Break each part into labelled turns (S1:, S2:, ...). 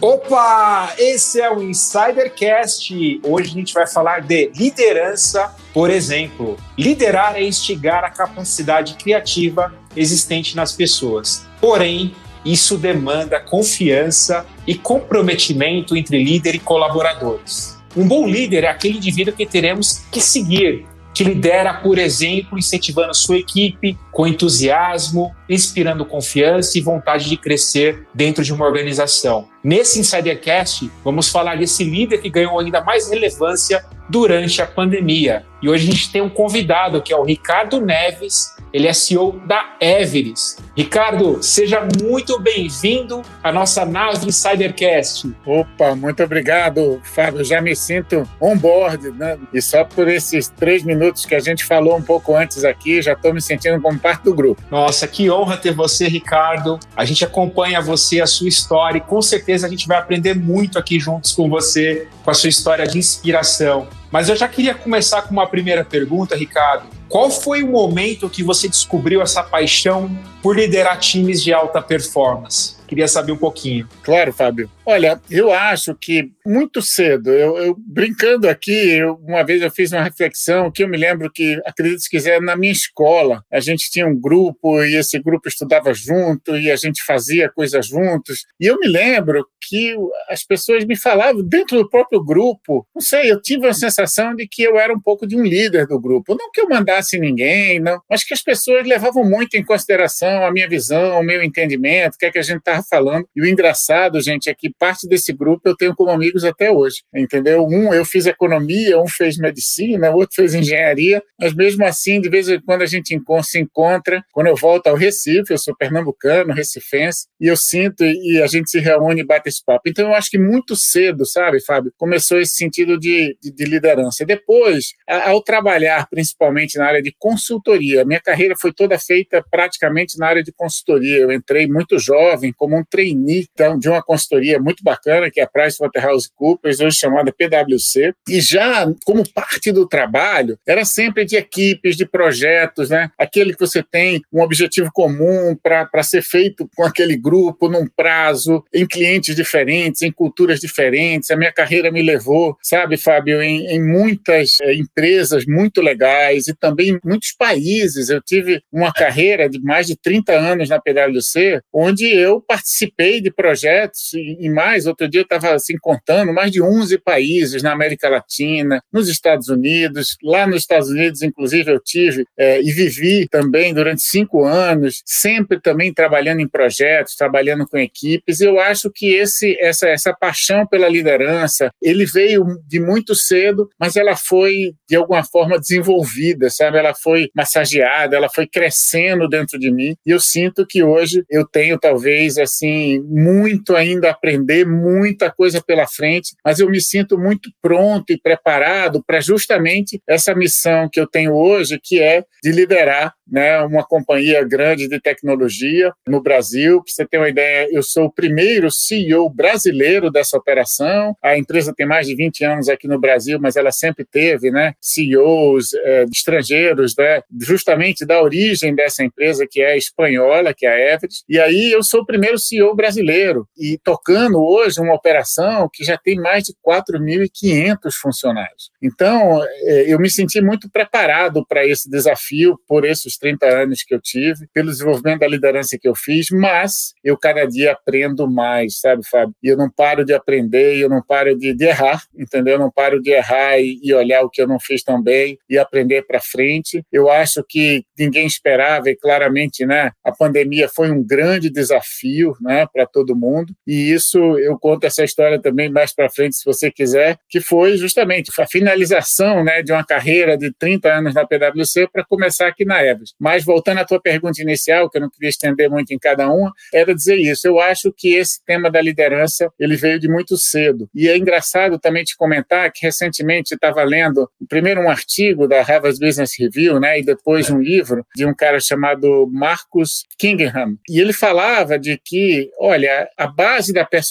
S1: Opa! Esse é o Insidercast. Hoje a gente vai falar de liderança. Por exemplo, liderar é instigar a capacidade criativa existente nas pessoas. Porém, isso demanda confiança e comprometimento entre líder e colaboradores. Um bom líder é aquele indivíduo que teremos que seguir, que lidera, por exemplo, incentivando sua equipe com entusiasmo, inspirando confiança e vontade de crescer dentro de uma organização. Nesse Insidercast, vamos falar desse líder que ganhou ainda mais relevância durante a pandemia. E hoje a gente tem um convidado que é o Ricardo Neves, ele é CEO da Everest. Ricardo, seja muito bem-vindo à nossa nave Insidercast.
S2: Opa, muito obrigado, Fábio. Já me sinto on board, né? E só por esses três minutos que a gente falou um pouco antes aqui, já estou me sentindo como parte do grupo.
S1: Nossa, que honra ter você, Ricardo. A gente acompanha você, a sua história, e com certeza a gente vai aprender muito aqui juntos com você, com a sua história de inspiração. Mas eu já queria começar com uma primeira pergunta, Ricardo. Qual foi o momento que você descobriu essa paixão por liderar times de alta performance? Queria saber um pouquinho.
S2: Claro, Fábio. Olha, eu acho que muito cedo, eu, eu brincando aqui, eu, uma vez eu fiz uma reflexão que eu me lembro que, acredito se quiser, na minha escola, a gente tinha um grupo e esse grupo estudava junto e a gente fazia coisas juntos. E eu me lembro que as pessoas me falavam dentro do próprio grupo, não sei, eu tive a sensação de que eu era um pouco de um líder do grupo. Não que eu mandasse ninguém, não, mas que as pessoas levavam muito em consideração a minha visão, o meu entendimento, o que é que a gente estava falando. E o engraçado, gente, é que parte desse grupo eu tenho como amigos até hoje, entendeu? Um eu fiz economia, um fez medicina, outro fez engenharia, mas mesmo assim, de vez em quando a gente se encontra, quando eu volto ao Recife, eu sou pernambucano, recifense, e eu sinto e a gente se reúne e bate esse papo. Então eu acho que muito cedo, sabe, Fábio, começou esse sentido de, de, de liderança. Depois, ao trabalhar principalmente na área de consultoria, minha carreira foi toda feita praticamente na área de consultoria. Eu entrei muito jovem como um trainee então, de uma consultoria muito bacana, que é a PricewaterhouseCoopers, hoje chamada PwC, e já como parte do trabalho, era sempre de equipes, de projetos, né? aquele que você tem um objetivo comum para ser feito com aquele grupo, num prazo, em clientes diferentes, em culturas diferentes. A minha carreira me levou, sabe, Fábio, em, em muitas é, empresas muito legais e também em muitos países. Eu tive uma carreira de mais de 30 anos na PwC, onde eu participei de projetos e mais. Outro dia eu estava assim contando mais de 11 países na América Latina, nos Estados Unidos. Lá nos Estados Unidos, inclusive, eu tive é, e vivi também durante cinco anos, sempre também trabalhando em projetos, trabalhando com equipes. Eu acho que esse, essa, essa paixão pela liderança, ele veio de muito cedo, mas ela foi de alguma forma desenvolvida, sabe? Ela foi massageada, ela foi crescendo dentro de mim. E eu sinto que hoje eu tenho talvez assim muito ainda a aprender, muita coisa pela frente, mas eu me sinto muito pronto e preparado para justamente essa missão que eu tenho hoje, que é de liderar né, uma companhia grande de tecnologia no Brasil. Para você ter uma ideia, eu sou o primeiro CEO brasileiro dessa operação. A empresa tem mais de 20 anos aqui no Brasil, mas ela sempre teve né, CEOs é, estrangeiros, né, justamente da origem dessa empresa, que é espanhola, que é a Everest. E aí eu sou o primeiro CEO brasileiro e tocando hoje uma operação que já tem mais de 4.500 funcionários. Então, é, eu me senti muito preparado para esse desafio por esses 30 anos que eu tive, pelo desenvolvimento da liderança que eu fiz, mas eu cada dia aprendo mais, sabe, Fábio? E eu não paro de aprender, eu não paro de, de errar, entendeu? Eu não paro de errar e, e olhar o que eu não fiz tão bem e aprender para frente. Eu acho que ninguém esperava e claramente, né, a pandemia foi um grande desafio, né, para todo mundo. E isso eu conto essa história também mais para frente, se você quiser, que foi justamente a finalização, né, de uma carreira de 30 anos na PwC para começar aqui na Everest. Mas voltando à tua pergunta inicial, que eu não queria estender muito em cada uma, era dizer isso. Eu acho que esse tema da liderança ele veio de muito cedo. E é engraçado também te comentar que recentemente estava lendo primeiro um artigo da Harvard Business Review, né, e depois um livro de um cara chamado Marcus Kingham. E ele falava de que, olha, a base da personalidade,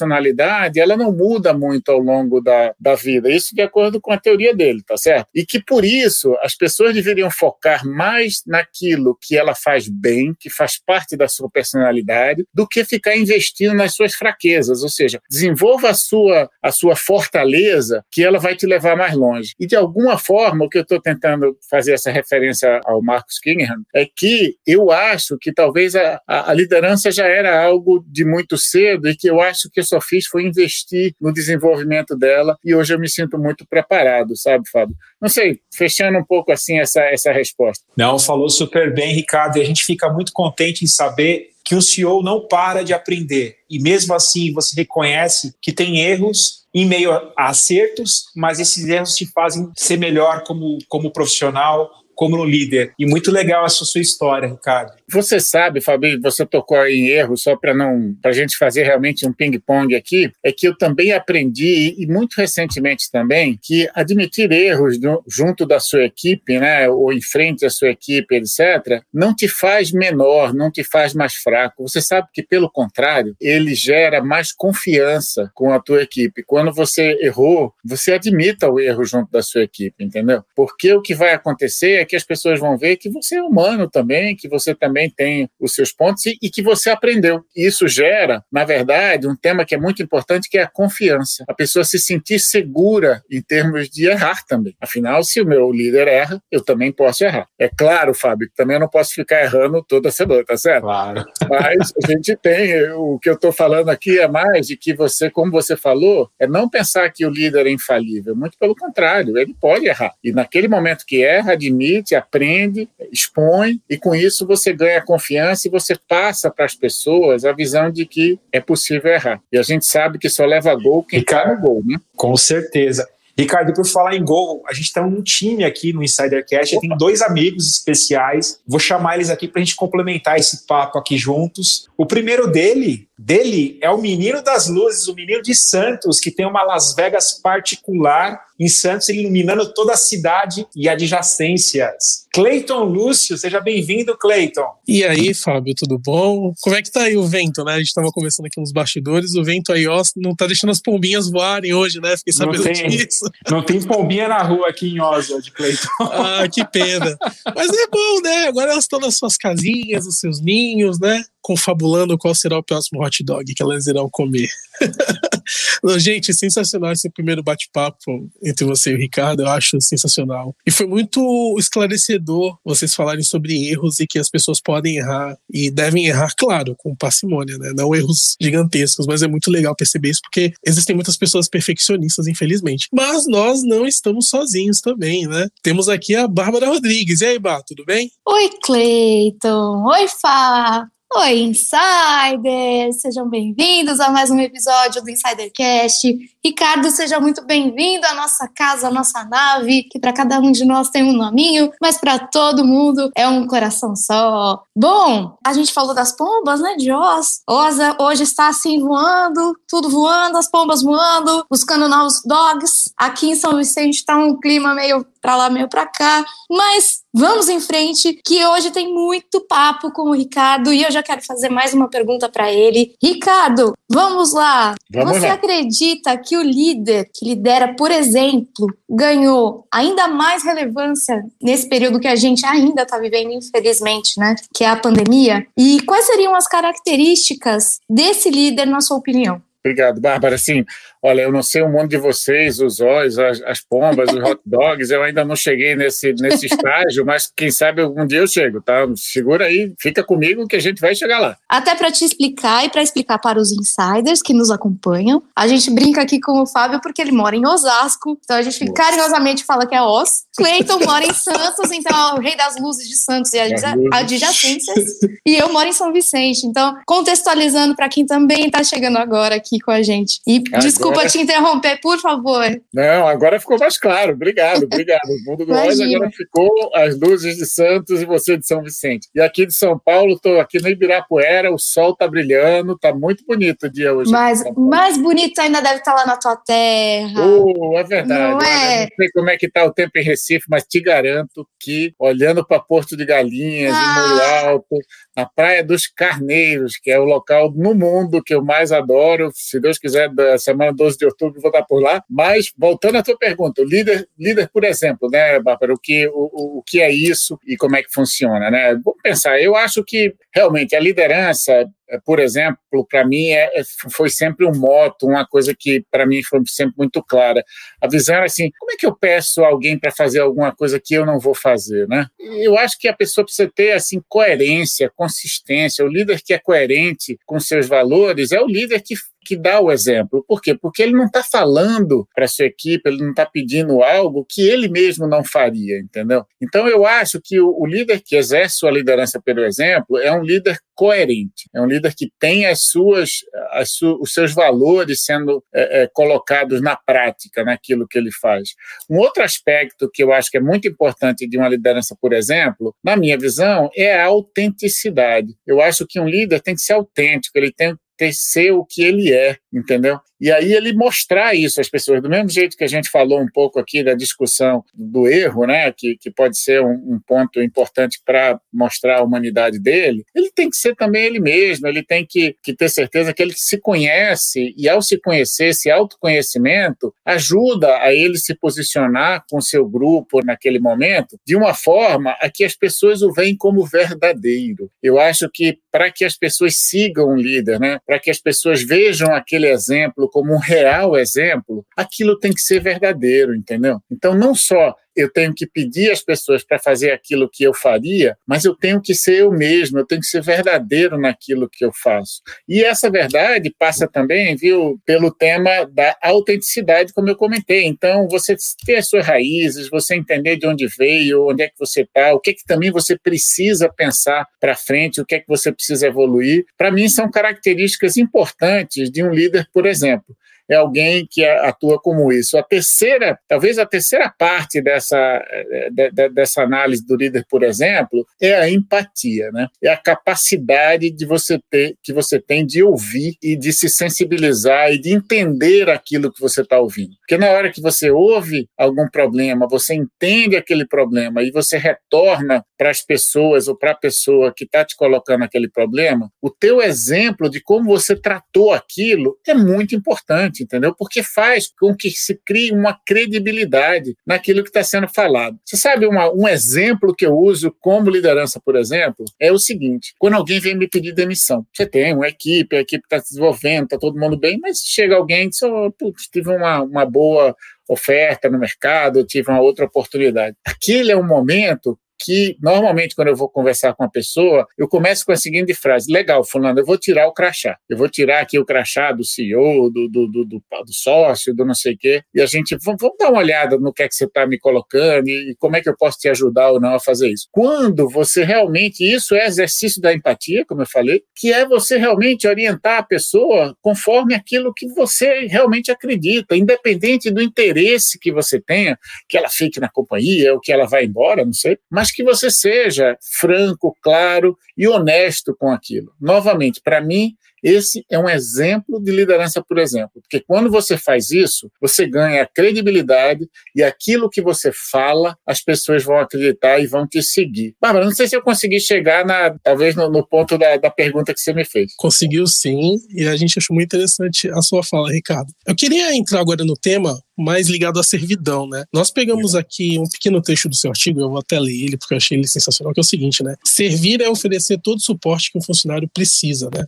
S2: ela não muda muito ao longo da, da vida. Isso de acordo com a teoria dele, tá certo? E que por isso as pessoas deveriam focar mais naquilo que ela faz bem, que faz parte da sua personalidade, do que ficar investindo nas suas fraquezas. Ou seja, desenvolva a sua, a sua fortaleza, que ela vai te levar mais longe. E de alguma forma, o que eu estou tentando fazer essa referência ao Marcus Kingham é que eu acho que talvez a, a, liderança já era algo de muito cedo e que eu acho que só fiz foi investir no desenvolvimento dela e hoje eu me sinto muito preparado, sabe, Fábio? Não sei, fechando um pouco assim essa, essa resposta.
S1: Não, falou super bem, Ricardo, e a gente fica muito contente em saber que o CEO não para de aprender. E mesmo assim, você reconhece que tem erros em meio a acertos, mas esses erros te fazem ser melhor como, como profissional, como líder. E muito legal essa sua história, Ricardo.
S2: Você sabe, Fabio, você tocou em erro, só para não para a gente fazer realmente um ping-pong aqui, é que eu também aprendi, e muito recentemente também, que admitir erros junto da sua equipe, né, ou em frente à sua equipe, etc., não te faz menor, não te faz mais fraco. Você sabe que, pelo contrário, ele gera mais confiança com a tua equipe. Quando você errou, você admita o erro junto da sua equipe, entendeu? Porque o que vai acontecer é que as pessoas vão ver que você é humano também, que você também tem os seus pontos e, e que você aprendeu. E isso gera, na verdade, um tema que é muito importante, que é a confiança. A pessoa se sentir segura em termos de errar também. Afinal, se o meu líder erra, eu também posso errar. É claro, Fábio, que também eu não posso ficar errando toda semana, tá certo?
S1: Claro.
S2: Mas a gente tem, o que eu estou falando aqui é mais de que você, como você falou, é não pensar que o líder é infalível. Muito pelo contrário, ele pode errar. E naquele momento que erra, admite aprende, expõe, e com isso você ganha confiança e você passa para as pessoas a visão de que é possível errar. E a gente sabe que só leva gol quem está no gol, né?
S1: Com certeza. Ricardo, por falar em gol, a gente está um time aqui no Insidercast, eu tenho dois amigos especiais, vou chamar eles aqui para a gente complementar esse papo aqui juntos. O primeiro dele, dele é o menino das luzes, o menino de Santos, que tem uma Las Vegas particular em Santos, iluminando toda a cidade e adjacências. Cleiton Lúcio, seja bem-vindo, Cleiton.
S3: E aí, Fábio, tudo bom? Como é que tá aí o vento, né? A gente estava conversando aqui nos bastidores, o vento aí, ó, não tá deixando as pombinhas voarem hoje, né? Fiquei sabendo
S1: não tem,
S3: disso.
S1: Não tem pombinha na rua aqui em Oswald, Cleiton.
S3: Ah, que pena. Mas é bom, né? Agora elas estão nas suas casinhas, nos seus ninhos, né? Confabulando qual será o próximo hot dog que elas irão comer. Gente, sensacional esse primeiro bate-papo entre você e o Ricardo, eu acho sensacional. E foi muito esclarecedor vocês falarem sobre erros e que as pessoas podem errar e devem errar, claro, com parcimônia, né? Não erros gigantescos, mas é muito legal perceber isso porque existem muitas pessoas perfeccionistas, infelizmente. Mas nós não estamos sozinhos também, né? Temos aqui a Bárbara Rodrigues. E aí, Bá, tudo bem?
S4: Oi, Cleiton. Oi, Fá. Oi, Insiders! Sejam bem-vindos a mais um episódio do Insidercast. Ricardo, seja muito bem-vindo à nossa casa, à nossa nave, que para cada um de nós tem um nominho, mas para todo mundo é um coração só. Bom, a gente falou das pombas, né, de Oz. Oz hoje está assim voando, tudo voando, as pombas voando, buscando novos dogs. Aqui em São Vicente está um clima meio para lá, meio para cá, mas vamos em frente, que hoje tem muito papo com o Ricardo e eu já quero fazer mais uma pergunta para ele. Ricardo, vamos lá.
S2: Vamos
S4: Você
S2: lá.
S4: acredita que o líder que lidera, por exemplo, ganhou ainda mais relevância nesse período que a gente ainda está vivendo, infelizmente, né? Que é a pandemia? E quais seriam as características desse líder, na sua opinião?
S2: Obrigado, Bárbara. Sim, olha, eu não sei o mundo de vocês, os olhos, as, as pombas, os hot dogs, eu ainda não cheguei nesse, nesse estágio, mas quem sabe algum dia eu chego, tá? Segura aí, fica comigo que a gente vai chegar lá.
S4: Até para te explicar e para explicar para os insiders que nos acompanham, a gente brinca aqui com o Fábio porque ele mora em Osasco, então a gente
S2: Nossa.
S4: carinhosamente fala que é Os. Cleiton mora em Santos, então é o rei das luzes de Santos e
S2: luzes.
S4: adjacências. E eu moro em São Vicente, então contextualizando para quem também está chegando agora aqui com a gente. E
S2: Agora
S4: desculpa agora... te interromper, por favor.
S2: Não, agora ficou mais claro. Obrigado, obrigado. O mundo do Oz agora ficou as luzes de Santos e você de São Vicente. E aqui de São Paulo, estou aqui no Ibirapuera, o sol está brilhando, está muito bonito o dia hoje.
S4: Mas mais bonito ainda deve estar tá lá na tua terra.
S2: Oh, é verdade. Não, é? não sei como é que está o tempo em Recife, mas te garanto que, olhando para Porto de Galinhas, ah. em Muro Alto, na Praia dos Carneiros, que é o local no mundo que eu mais adoro. Se Deus quiser, da semana 12 de outubro vou estar por lá. Mas, voltando à tua pergunta, líder, líder por exemplo, né, Bárbara, o que, o, o que é isso e como é que funciona, né? Vamos pensar, eu acho que realmente a liderança por exemplo, para mim é, é, foi sempre um moto, uma coisa que para mim foi sempre muito clara. A visão era assim: como é que eu peço alguém para fazer alguma coisa que eu não vou fazer, né? Eu acho que a pessoa precisa ter assim coerência, consistência. O líder que é coerente com seus valores é o líder que que dá o exemplo. Por quê? Porque ele não está falando para a sua equipe, ele não está pedindo algo que ele mesmo não faria, entendeu? Então eu acho que o, o líder que exerce sua liderança pelo exemplo é um líder coerente, é um líder que tem as suas, as su, os seus valores sendo é, é, colocados na prática, naquilo que ele faz. Um outro aspecto que eu acho que é muito importante de uma liderança, por exemplo, na minha visão, é a autenticidade. Eu acho que um líder tem que ser autêntico, ele tem ser o que ele é, entendeu? E aí ele mostrar isso às pessoas, do mesmo jeito que a gente falou um pouco aqui da discussão do erro, né, que, que pode ser um, um ponto importante para mostrar a humanidade dele, ele tem que ser também ele mesmo, ele tem que, que ter certeza que ele se conhece, e ao se conhecer, esse autoconhecimento ajuda a ele se posicionar com seu grupo naquele momento de uma forma a que as pessoas o veem como verdadeiro. Eu acho que para que as pessoas sigam o líder, né, para que as pessoas vejam aquele exemplo como um real exemplo, aquilo tem que ser verdadeiro, entendeu? Então, não só eu tenho que pedir às pessoas para fazer aquilo que eu faria, mas eu tenho que ser eu mesmo, eu tenho que ser verdadeiro naquilo que eu faço. E essa verdade passa também, viu, pelo tema da autenticidade, como eu comentei. Então, você ter as suas raízes, você entender de onde veio, onde é que você está, o que, é que também você precisa pensar para frente, o que é que você precisa evoluir. Para mim, são características importantes de um líder, por exemplo é alguém que atua como isso. A terceira, talvez a terceira parte dessa, eh, de, de, dessa análise do líder, por exemplo, é a empatia, né? É a capacidade de você ter, que você tem de ouvir e de se sensibilizar e de entender aquilo que você está ouvindo. Porque na hora que você ouve algum problema, você entende aquele problema e você retorna para as pessoas ou para a pessoa que está te colocando aquele problema, o teu exemplo de como você tratou aquilo é muito importante entendeu? Porque faz com que se crie uma credibilidade naquilo que está sendo falado. Você sabe uma, um exemplo que eu uso como liderança, por exemplo, é o seguinte: quando alguém vem me pedir demissão, você tem uma equipe, a equipe está se desenvolvendo, está todo mundo bem, mas chega alguém e diz: oh, putz, tive uma, uma boa oferta no mercado, tive uma outra oportunidade. Aquele é um momento que normalmente quando eu vou conversar com uma pessoa, eu começo com a seguinte frase: legal, fulano, eu vou tirar o crachá. Eu vou tirar aqui o crachá do CEO, do, do, do, do, sócio, do não sei o quê, e a gente vamos, vamos dar uma olhada no que é que você está me colocando e, e como é que eu posso te ajudar ou não a fazer isso. Quando você realmente, isso é exercício da empatia, como eu falei, que é você realmente orientar a pessoa conforme aquilo que você realmente acredita, independente do interesse que você tenha, que ela fique na companhia ou que ela vá embora, não sei, mas mas que você seja franco, claro e honesto com aquilo. Novamente, para mim, esse é um exemplo de liderança, por exemplo, porque quando você faz isso, você ganha credibilidade e aquilo que você fala, as pessoas vão acreditar e vão te seguir. Bárbara, não sei se eu consegui chegar na, talvez no, no ponto da, da, pergunta que você me fez.
S3: Conseguiu sim, e a gente achou muito interessante a sua fala, Ricardo. Eu queria entrar agora no tema mais ligado à servidão, né? Nós pegamos aqui um pequeno trecho do seu artigo, eu vou até ler ele porque eu achei ele sensacional, que é o seguinte, né? Servir é oferecer todo o suporte que um funcionário precisa, né?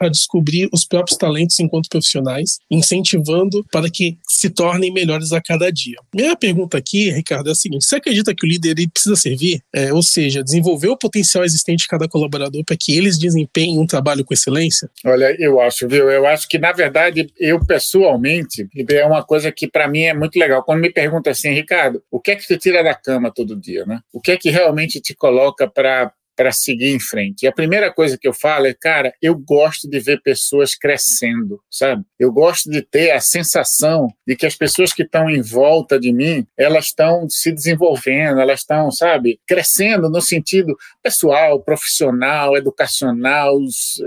S3: A descobrir os próprios talentos enquanto profissionais, incentivando para que se tornem melhores a cada dia. Minha pergunta aqui, Ricardo, é a seguinte: você acredita que o líder ele precisa servir? É, ou seja, desenvolver o potencial existente de cada colaborador para que eles desempenhem um trabalho com excelência?
S2: Olha, eu acho, viu? Eu acho que, na verdade, eu pessoalmente, é uma coisa que para mim é muito legal. Quando me pergunta assim, Ricardo, o que é que te tira da cama todo dia, né? O que é que realmente te coloca para para seguir em frente. E a primeira coisa que eu falo é, cara, eu gosto de ver pessoas crescendo, sabe? Eu gosto de ter a sensação de que as pessoas que estão em volta de mim, elas estão se desenvolvendo, elas estão, sabe, crescendo no sentido pessoal, profissional, educacional,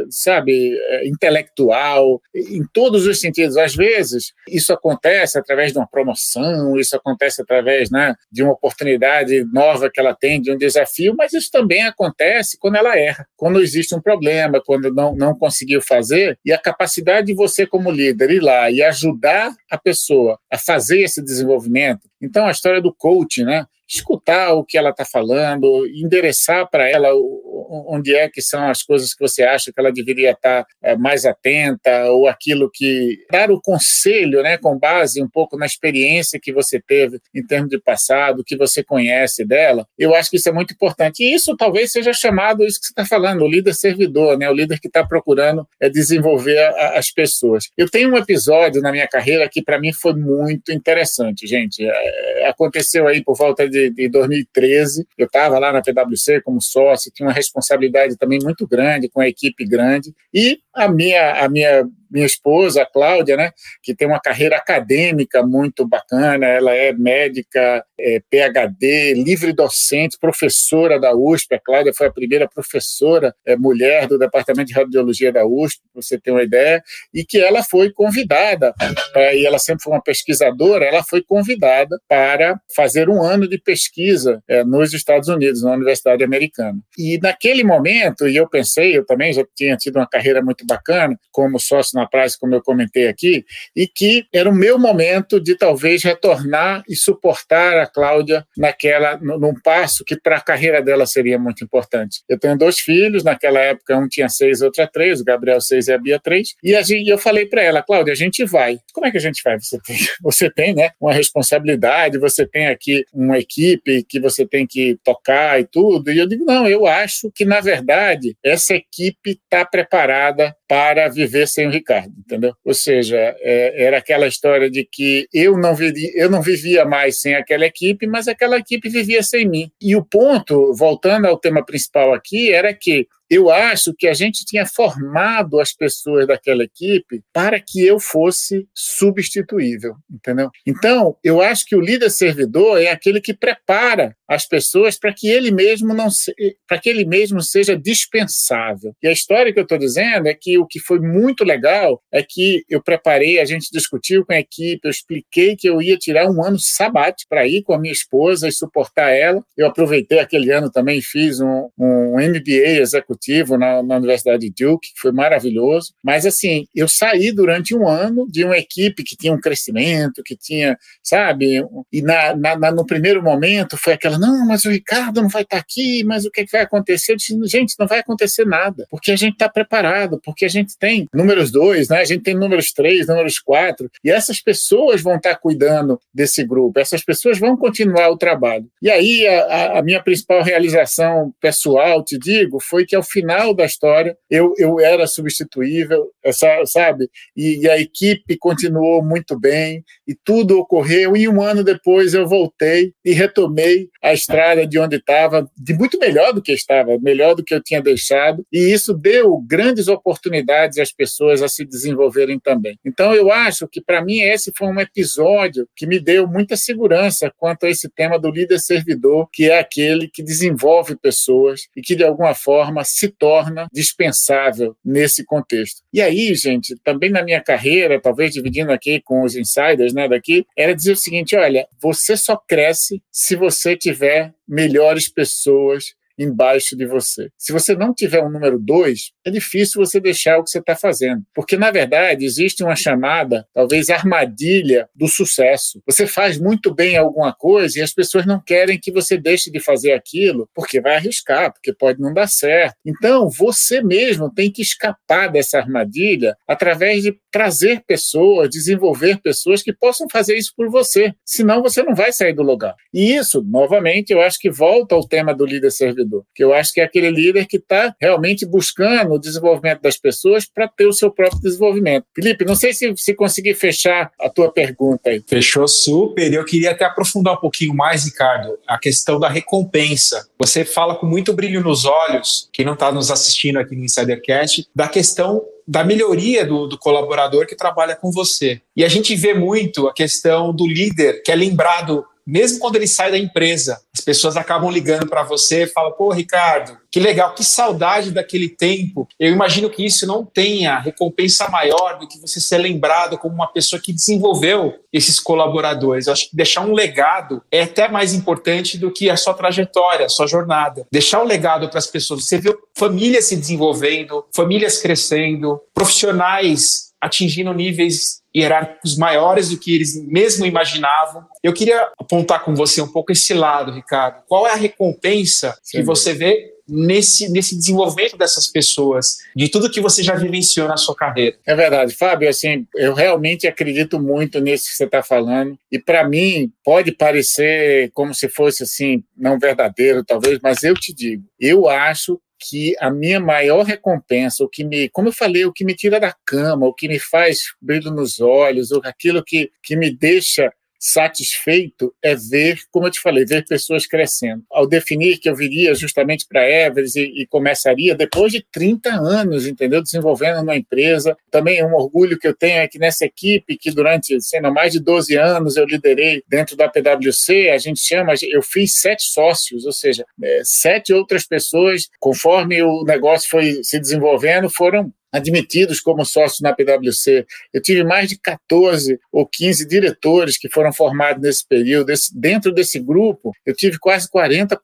S2: sabe, é, intelectual, em todos os sentidos. Às vezes, isso acontece através de uma promoção, isso acontece através né, de uma oportunidade nova que ela tem, de um desafio, mas isso também acontece quando ela erra, quando existe um problema, quando não, não conseguiu fazer, e a capacidade de você, como líder, ir lá e ajudar a pessoa a fazer esse desenvolvimento. Então, a história do coach, né? escutar o que ela está falando, endereçar para ela onde é que são as coisas que você acha que ela deveria estar é, mais atenta, ou aquilo que. dar o conselho, né, com base um pouco na experiência que você teve em termos de passado, que você conhece dela. Eu acho que isso é muito importante. E isso talvez seja chamado, isso que você está falando, o líder servidor, né, o líder que está procurando é desenvolver a, as pessoas. Eu tenho um episódio na minha carreira que para mim foi muito interessante, gente. É, aconteceu aí por volta de de, 2013. Eu estava lá na PwC como sócio, tinha uma responsabilidade também muito grande, com a equipe grande. E a minha, a minha minha esposa, a Cláudia, né, que tem uma carreira acadêmica muito bacana, ela é médica, é PhD, livre docente, professora da USP. A Cláudia foi a primeira professora é, mulher do Departamento de Radiologia da USP, para você ter uma ideia, e que ela foi convidada, pra, e ela sempre foi uma pesquisadora, ela foi convidada para fazer um ano de pesquisa é, nos Estados Unidos, na Universidade Americana. E naquele momento, e eu pensei, eu também já tinha tido uma carreira muito bacana como sócio na praça, como eu comentei aqui, e que era o meu momento de talvez retornar e suportar a Cláudia naquela, num passo que para a carreira dela seria muito importante. Eu tenho dois filhos, naquela época um tinha seis, outro três, o Gabriel seis e a Bia três, e a gente, eu falei para ela, Cláudia, a gente vai. Como é que a gente vai? Você tem, você tem né, uma responsabilidade, você tem aqui uma equipe que você tem que tocar e tudo, e eu digo, não, eu acho que, na verdade, essa equipe está preparada para viver sem o Ricardo, entendeu? Ou seja, é, era aquela história de que eu não, eu não vivia mais sem aquela equipe, mas aquela equipe vivia sem mim. E o ponto, voltando ao tema principal aqui, era que eu acho que a gente tinha formado as pessoas daquela equipe para que eu fosse substituível, entendeu? Então, eu acho que o líder servidor é aquele que prepara as pessoas para que ele mesmo não para que ele mesmo seja dispensável. E a história que eu estou dizendo é que o que foi muito legal é que eu preparei, a gente discutiu com a equipe, eu expliquei que eu ia tirar um ano sabático para ir com a minha esposa e suportar ela. Eu aproveitei aquele ano também fiz um, um MBA executivo executivo na, na Universidade de Duke, foi maravilhoso. Mas, assim, eu saí durante um ano de uma equipe que tinha um crescimento, que tinha, sabe? E na, na, no primeiro momento foi aquela, não, mas o Ricardo não vai estar aqui, mas o que, é que vai acontecer? Eu disse, gente, não vai acontecer nada, porque a gente está preparado, porque a gente tem números dois, né? a gente tem números três, números quatro, e essas pessoas vão estar cuidando desse grupo, essas pessoas vão continuar o trabalho. E aí, a, a minha principal realização pessoal, te digo, foi que ao final da história eu, eu era substituível, sabe? E, e, a equipe continuou muito bem e tudo ocorreu. E um ano depois eu voltei e retomei a estrada de onde estava, de muito melhor do que estava, melhor do que eu tinha deixado. E isso deu grandes oportunidades às pessoas a se desenvolverem também. Então eu acho que para mim esse foi um episódio que me deu muita segurança quanto a esse tema do líder servidor, que é aquele que desenvolve pessoas e que de alguma forma se torna dispensável nesse contexto. E aí, gente, também na minha carreira, talvez dividindo aqui com os insiders né, daqui, era dizer o seguinte: olha, você só cresce se você tiver melhores pessoas embaixo de você. Se você não tiver um número dois, é difícil você deixar o que você está fazendo. Porque, na verdade, existe uma chamada, talvez armadilha do sucesso. Você faz muito bem alguma coisa e as pessoas não querem que você deixe de fazer aquilo porque vai arriscar, porque pode não dar certo. Então, você mesmo tem que escapar dessa armadilha através de trazer pessoas, desenvolver pessoas que possam fazer isso por você. Senão, você não vai sair do lugar. E isso, novamente, eu acho que volta ao tema do líder servidor que eu acho que é aquele líder que está realmente buscando o desenvolvimento das pessoas para ter o seu próprio desenvolvimento. Felipe, não sei se, se conseguir fechar a tua pergunta aí.
S1: Fechou super. Eu queria até aprofundar um pouquinho mais, Ricardo, a questão da recompensa. Você fala com muito brilho nos olhos, quem não está nos assistindo aqui no Insidercast, da questão da melhoria do, do, colaborador que trabalha com você. E a gente vê muito a questão do líder que é lembrado mesmo quando ele sai da empresa, as pessoas acabam ligando para você e falam: pô, Ricardo, que legal, que saudade daquele tempo. Eu imagino que isso não tenha recompensa maior do que você ser lembrado como uma pessoa que desenvolveu esses colaboradores. Eu acho que deixar um legado é até mais importante do que a sua trajetória, a sua jornada. Deixar um legado para as pessoas. Você vê famílias se desenvolvendo, famílias crescendo, profissionais atingindo níveis hierárquicos maiores do que eles mesmo imaginavam. Eu queria apontar com você um pouco esse lado, Ricardo. Qual é a recompensa Sim. que você vê nesse, nesse desenvolvimento dessas pessoas, de tudo que você já vivenciou na sua carreira.
S2: É verdade, Fábio, assim, eu realmente acredito muito nisso que você está falando, e para mim pode parecer como se fosse assim, não verdadeiro talvez, mas eu te digo, eu acho que a minha maior recompensa, o que me, como eu falei, o que me tira da cama, o que me faz brilho nos olhos, aquilo que, que me deixa satisfeito é ver, como eu te falei, ver pessoas crescendo. Ao definir que eu viria justamente para Everest e, e, começaria depois de 30 anos, entendeu? Desenvolvendo uma empresa. Também um orgulho que eu tenho é que nessa equipe, que durante, sei lá, mais de 12 anos eu liderei dentro da PwC, a gente chama, eu fiz sete sócios, ou seja, é, sete outras pessoas, conforme o negócio foi se desenvolvendo, foram admitidos como sócios na PwC. Eu tive mais de 14 ou 15 diretores que foram formados nesse período. Esse, dentro desse grupo, eu tive quase 40%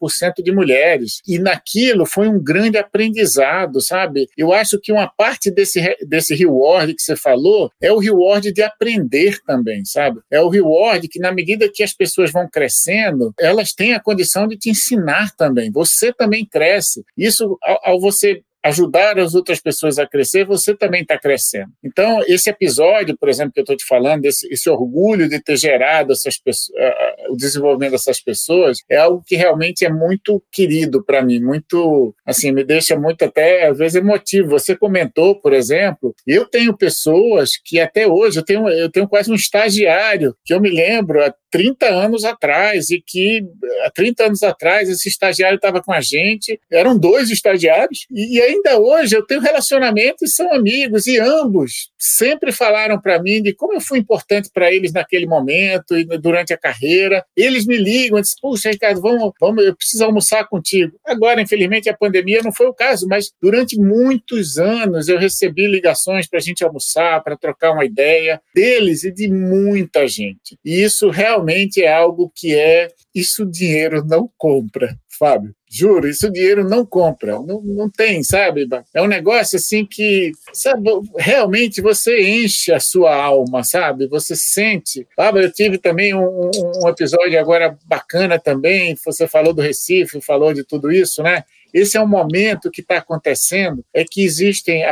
S2: de mulheres. E naquilo foi um grande aprendizado, sabe? Eu acho que uma parte desse, desse reward que você falou é o reward de aprender também, sabe? É o reward que, na medida que as pessoas vão crescendo, elas têm a condição de te ensinar também. Você também cresce. Isso, ao, ao você ajudar as outras pessoas a crescer, você também está crescendo. Então, esse episódio, por exemplo, que eu estou te falando, esse, esse, orgulho de ter gerado essas pessoas, uh, o desenvolvimento dessas pessoas, é algo que realmente é muito querido para mim, muito, assim, me deixa muito até, às vezes, emotivo. Você comentou, por exemplo, eu tenho pessoas que até hoje, eu tenho, eu tenho quase um estagiário, que eu me lembro, 30 anos atrás e que há 30 anos atrás esse estagiário estava com a gente, eram dois estagiários e, ainda hoje eu tenho relacionamento e são amigos e ambos sempre falaram para mim de como eu fui importante para eles naquele momento e durante a carreira. Eles me ligam e dizem, puxa, Ricardo, vamos, vamos, eu preciso almoçar contigo. Agora, infelizmente, a pandemia não foi o caso, mas durante muitos anos eu recebi ligações para a gente almoçar, para trocar uma ideia deles e de muita gente. E isso realmente realmente é algo que é. Isso dinheiro não compra, Fábio. Juro, isso dinheiro não compra, não, não tem, sabe? É um negócio assim que, sabe, realmente você enche a sua alma, sabe? Você sente. Fábio, eu tive também um, um episódio agora bacana também, você falou do Recife, falou de tudo isso, né? Esse é um momento que está acontecendo, é que existem,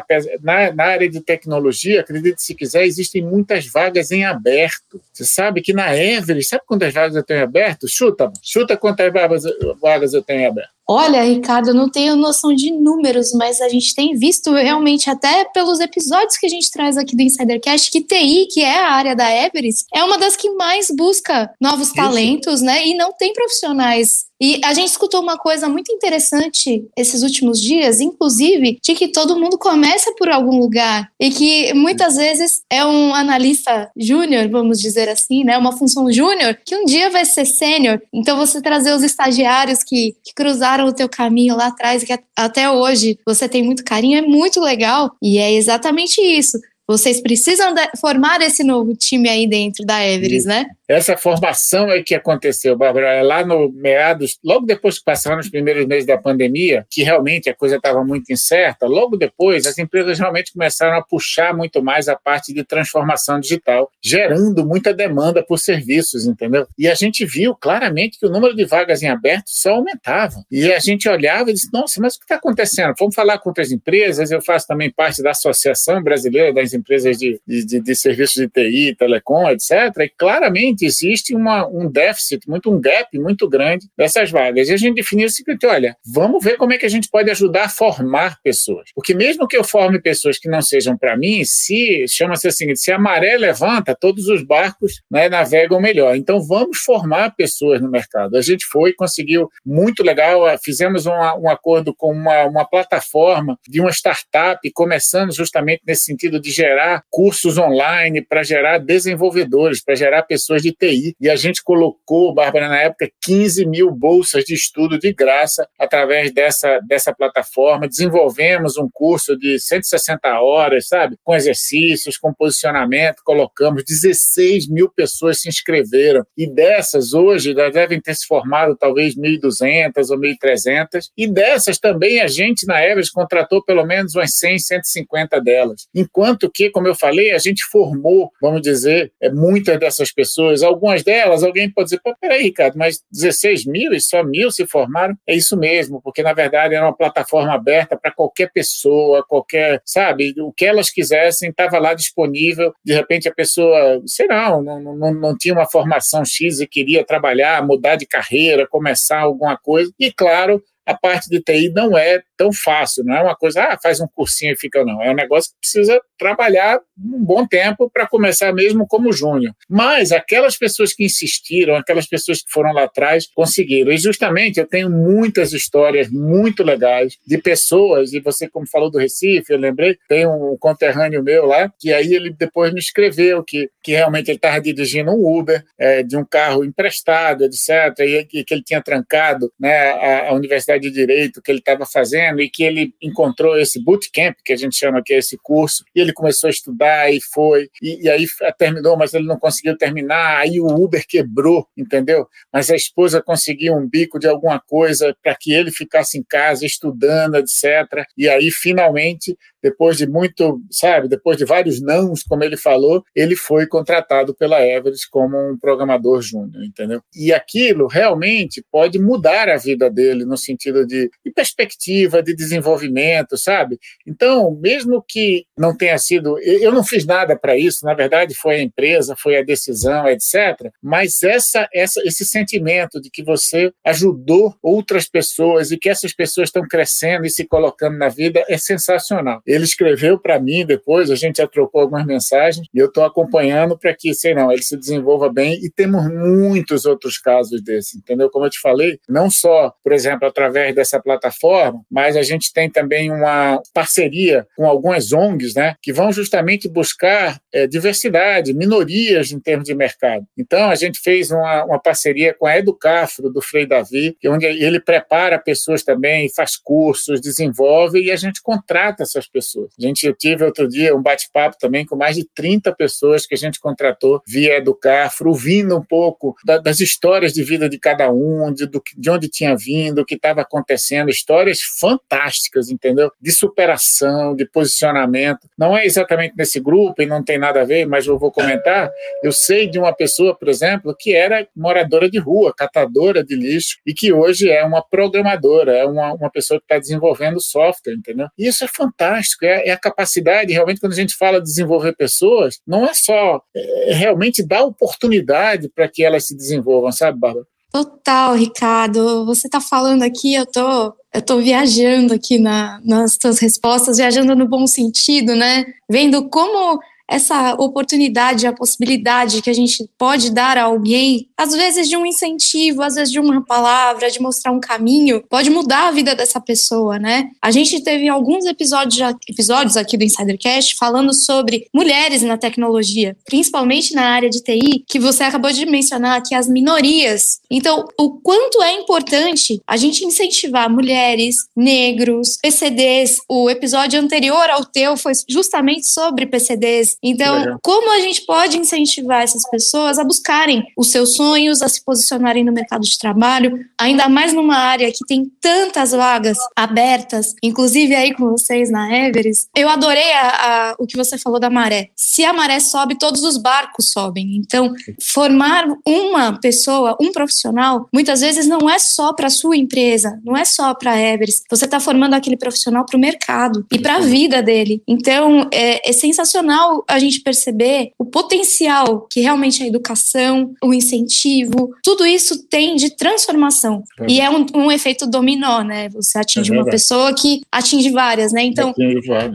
S2: na, na área de tecnologia, acredite se quiser, existem muitas vagas em aberto. Você sabe que na Everest, sabe quantas vagas eu tenho aberto? Chuta, chuta quantas vagas, vagas eu tenho aberto.
S4: Olha, Ricardo, eu não tenho noção de números, mas a gente tem visto realmente, até pelos episódios que a gente traz aqui do Insidercast, que TI, que é a área da Everest, é uma das que mais busca novos Isso. talentos, né? E não tem profissionais e a gente escutou uma coisa muito interessante esses últimos dias, inclusive, de que todo mundo começa por algum lugar e que muitas vezes é um analista júnior, vamos dizer assim, né, uma função júnior, que um dia vai ser sênior. Então você trazer os estagiários que, que cruzaram o teu caminho lá atrás, que até hoje você tem muito carinho, é muito legal. E é exatamente isso. Vocês precisam formar esse novo time aí dentro da Everest, né?
S2: Essa formação é que aconteceu, Bárbara, é lá no meados, logo depois que passaram os primeiros meses da pandemia, que realmente a coisa estava muito incerta, logo depois as empresas realmente começaram a puxar muito mais a parte de transformação digital, gerando muita demanda por serviços, entendeu? E a gente viu claramente que o número de vagas em aberto só aumentava. E a gente olhava e disse, nossa, mas o que está acontecendo? Vamos falar com outras empresas, eu faço também parte da Associação Brasileira das Empresas de, de, de, de Serviços de TI, Telecom, etc., e claramente realmente existe uma, um déficit, muito um gap muito grande dessas vagas. E a gente definiu o seguinte: olha, vamos ver como é que a gente pode ajudar a formar pessoas. Porque mesmo que eu forme pessoas que não sejam para mim, se chama-se assim, se a maré levanta, todos os barcos né, navegam melhor. Então vamos formar pessoas no mercado. A gente foi, conseguiu muito legal, fizemos uma, um acordo com uma, uma plataforma de uma startup, começando justamente nesse sentido de gerar cursos online para gerar desenvolvedores, para gerar pessoas de TI. E a gente colocou, Bárbara, na época, 15 mil bolsas de estudo de graça através dessa, dessa plataforma. Desenvolvemos um curso de 160 horas, sabe? Com exercícios, com posicionamento, colocamos 16 mil pessoas se inscreveram. E dessas, hoje, já devem ter se formado talvez 1.200 ou 1.300. E dessas também a gente, na Everest, contratou pelo menos umas 100, 150 delas. Enquanto que, como eu falei, a gente formou, vamos dizer, é, muitas dessas pessoas. Algumas delas, alguém pode dizer, pô, peraí, Ricardo, mas 16 mil e só mil se formaram? É isso mesmo, porque na verdade era uma plataforma aberta para qualquer pessoa, qualquer, sabe, o que elas quisessem estava lá disponível. De repente a pessoa, sei lá, não, não, não tinha uma formação X e queria trabalhar, mudar de carreira, começar alguma coisa. E claro, a parte de TI não é tão fácil, não é uma coisa, ah, faz um cursinho e fica, não. É um negócio que precisa trabalhar um bom tempo para começar mesmo como júnior. Mas aquelas pessoas que insistiram, aquelas pessoas que foram lá atrás, conseguiram. E justamente eu tenho muitas histórias muito legais de pessoas, e você, como falou do Recife, eu lembrei, tem um conterrâneo meu lá, que aí ele depois me escreveu que, que realmente ele estava dirigindo um Uber é, de um carro emprestado, etc., e que ele tinha trancado né, a, a Universidade de Direito que ele estava fazendo e que ele encontrou esse bootcamp, que a gente chama que é esse curso, e ele começou a estudar e foi, e, e aí terminou, mas ele não conseguiu terminar, aí o Uber quebrou, entendeu? Mas a esposa conseguiu um bico de alguma coisa para que ele ficasse em casa estudando, etc. E aí finalmente depois de muito, sabe, depois de vários nãos, como ele falou, ele foi contratado pela Everest como um programador júnior, entendeu? E aquilo realmente pode mudar a vida dele no sentido de, de perspectiva, de desenvolvimento, sabe? Então, mesmo que não tenha sido, eu não fiz nada para isso, na verdade foi a empresa, foi a decisão, etc. Mas essa, essa, esse sentimento de que você ajudou outras pessoas e que essas pessoas estão crescendo e se colocando na vida é sensacional. Ele escreveu para mim depois, a gente já trocou algumas mensagens e eu estou acompanhando para que, sei não, ele se desenvolva bem e temos muitos outros casos desses, entendeu? Como eu te falei, não só, por exemplo, através dessa plataforma, mas a gente tem também uma parceria com algumas ONGs, né, que vão justamente buscar é, diversidade, minorias em termos de mercado. Então, a gente fez uma, uma parceria com a Educafro, do Frei Davi, é onde ele prepara pessoas também, faz cursos, desenvolve e a gente contrata essas pessoas pessoas. A gente tive outro dia um bate-papo também com mais de 30 pessoas que a gente contratou via Educafro, ouvindo um pouco da, das histórias de vida de cada um, de, do, de onde tinha vindo, o que estava acontecendo, histórias fantásticas, entendeu? De superação, de posicionamento. Não é exatamente nesse grupo e não tem nada a ver, mas eu vou comentar. Eu sei de uma pessoa, por exemplo, que era moradora de rua, catadora de lixo e que hoje é uma programadora, é uma, uma pessoa que está desenvolvendo software, entendeu? E isso é fantástico é, é, a capacidade, realmente, quando a gente fala de desenvolver pessoas, não é só é, realmente dar oportunidade para que elas se desenvolvam, sabe, Bárbara?
S4: Total, Ricardo. Você está falando aqui, eu tô, eu tô viajando aqui na, nas suas respostas, viajando no bom sentido, né? Vendo como essa oportunidade, a possibilidade que a gente pode dar a alguém, às vezes de um incentivo, às vezes de uma palavra, de mostrar um caminho, pode mudar a vida dessa pessoa, né? A gente teve alguns episódios, episódios aqui do Insidercast falando sobre mulheres na tecnologia, principalmente na área de TI, que você acabou de mencionar aqui as minorias. Então, o quanto é importante a gente incentivar mulheres, negros, PCDs. O episódio anterior ao teu foi justamente sobre PCDs, então, como a gente pode incentivar essas pessoas a buscarem os seus sonhos, a se posicionarem no mercado de trabalho, ainda mais numa área que tem tantas vagas abertas, inclusive aí com vocês na Everest. Eu adorei a, a, o que você falou da maré. Se a maré sobe, todos os barcos sobem. Então, formar uma pessoa, um profissional, muitas vezes não é só para sua empresa, não é só para a Everest. Você está formando aquele profissional para o mercado e para a vida dele. Então, é, é sensacional a gente perceber o potencial que realmente a educação, o incentivo, tudo isso tem de transformação. É. E é um, um, efeito dominó, né? Você atinge é uma pessoa que atinge várias, né? Então,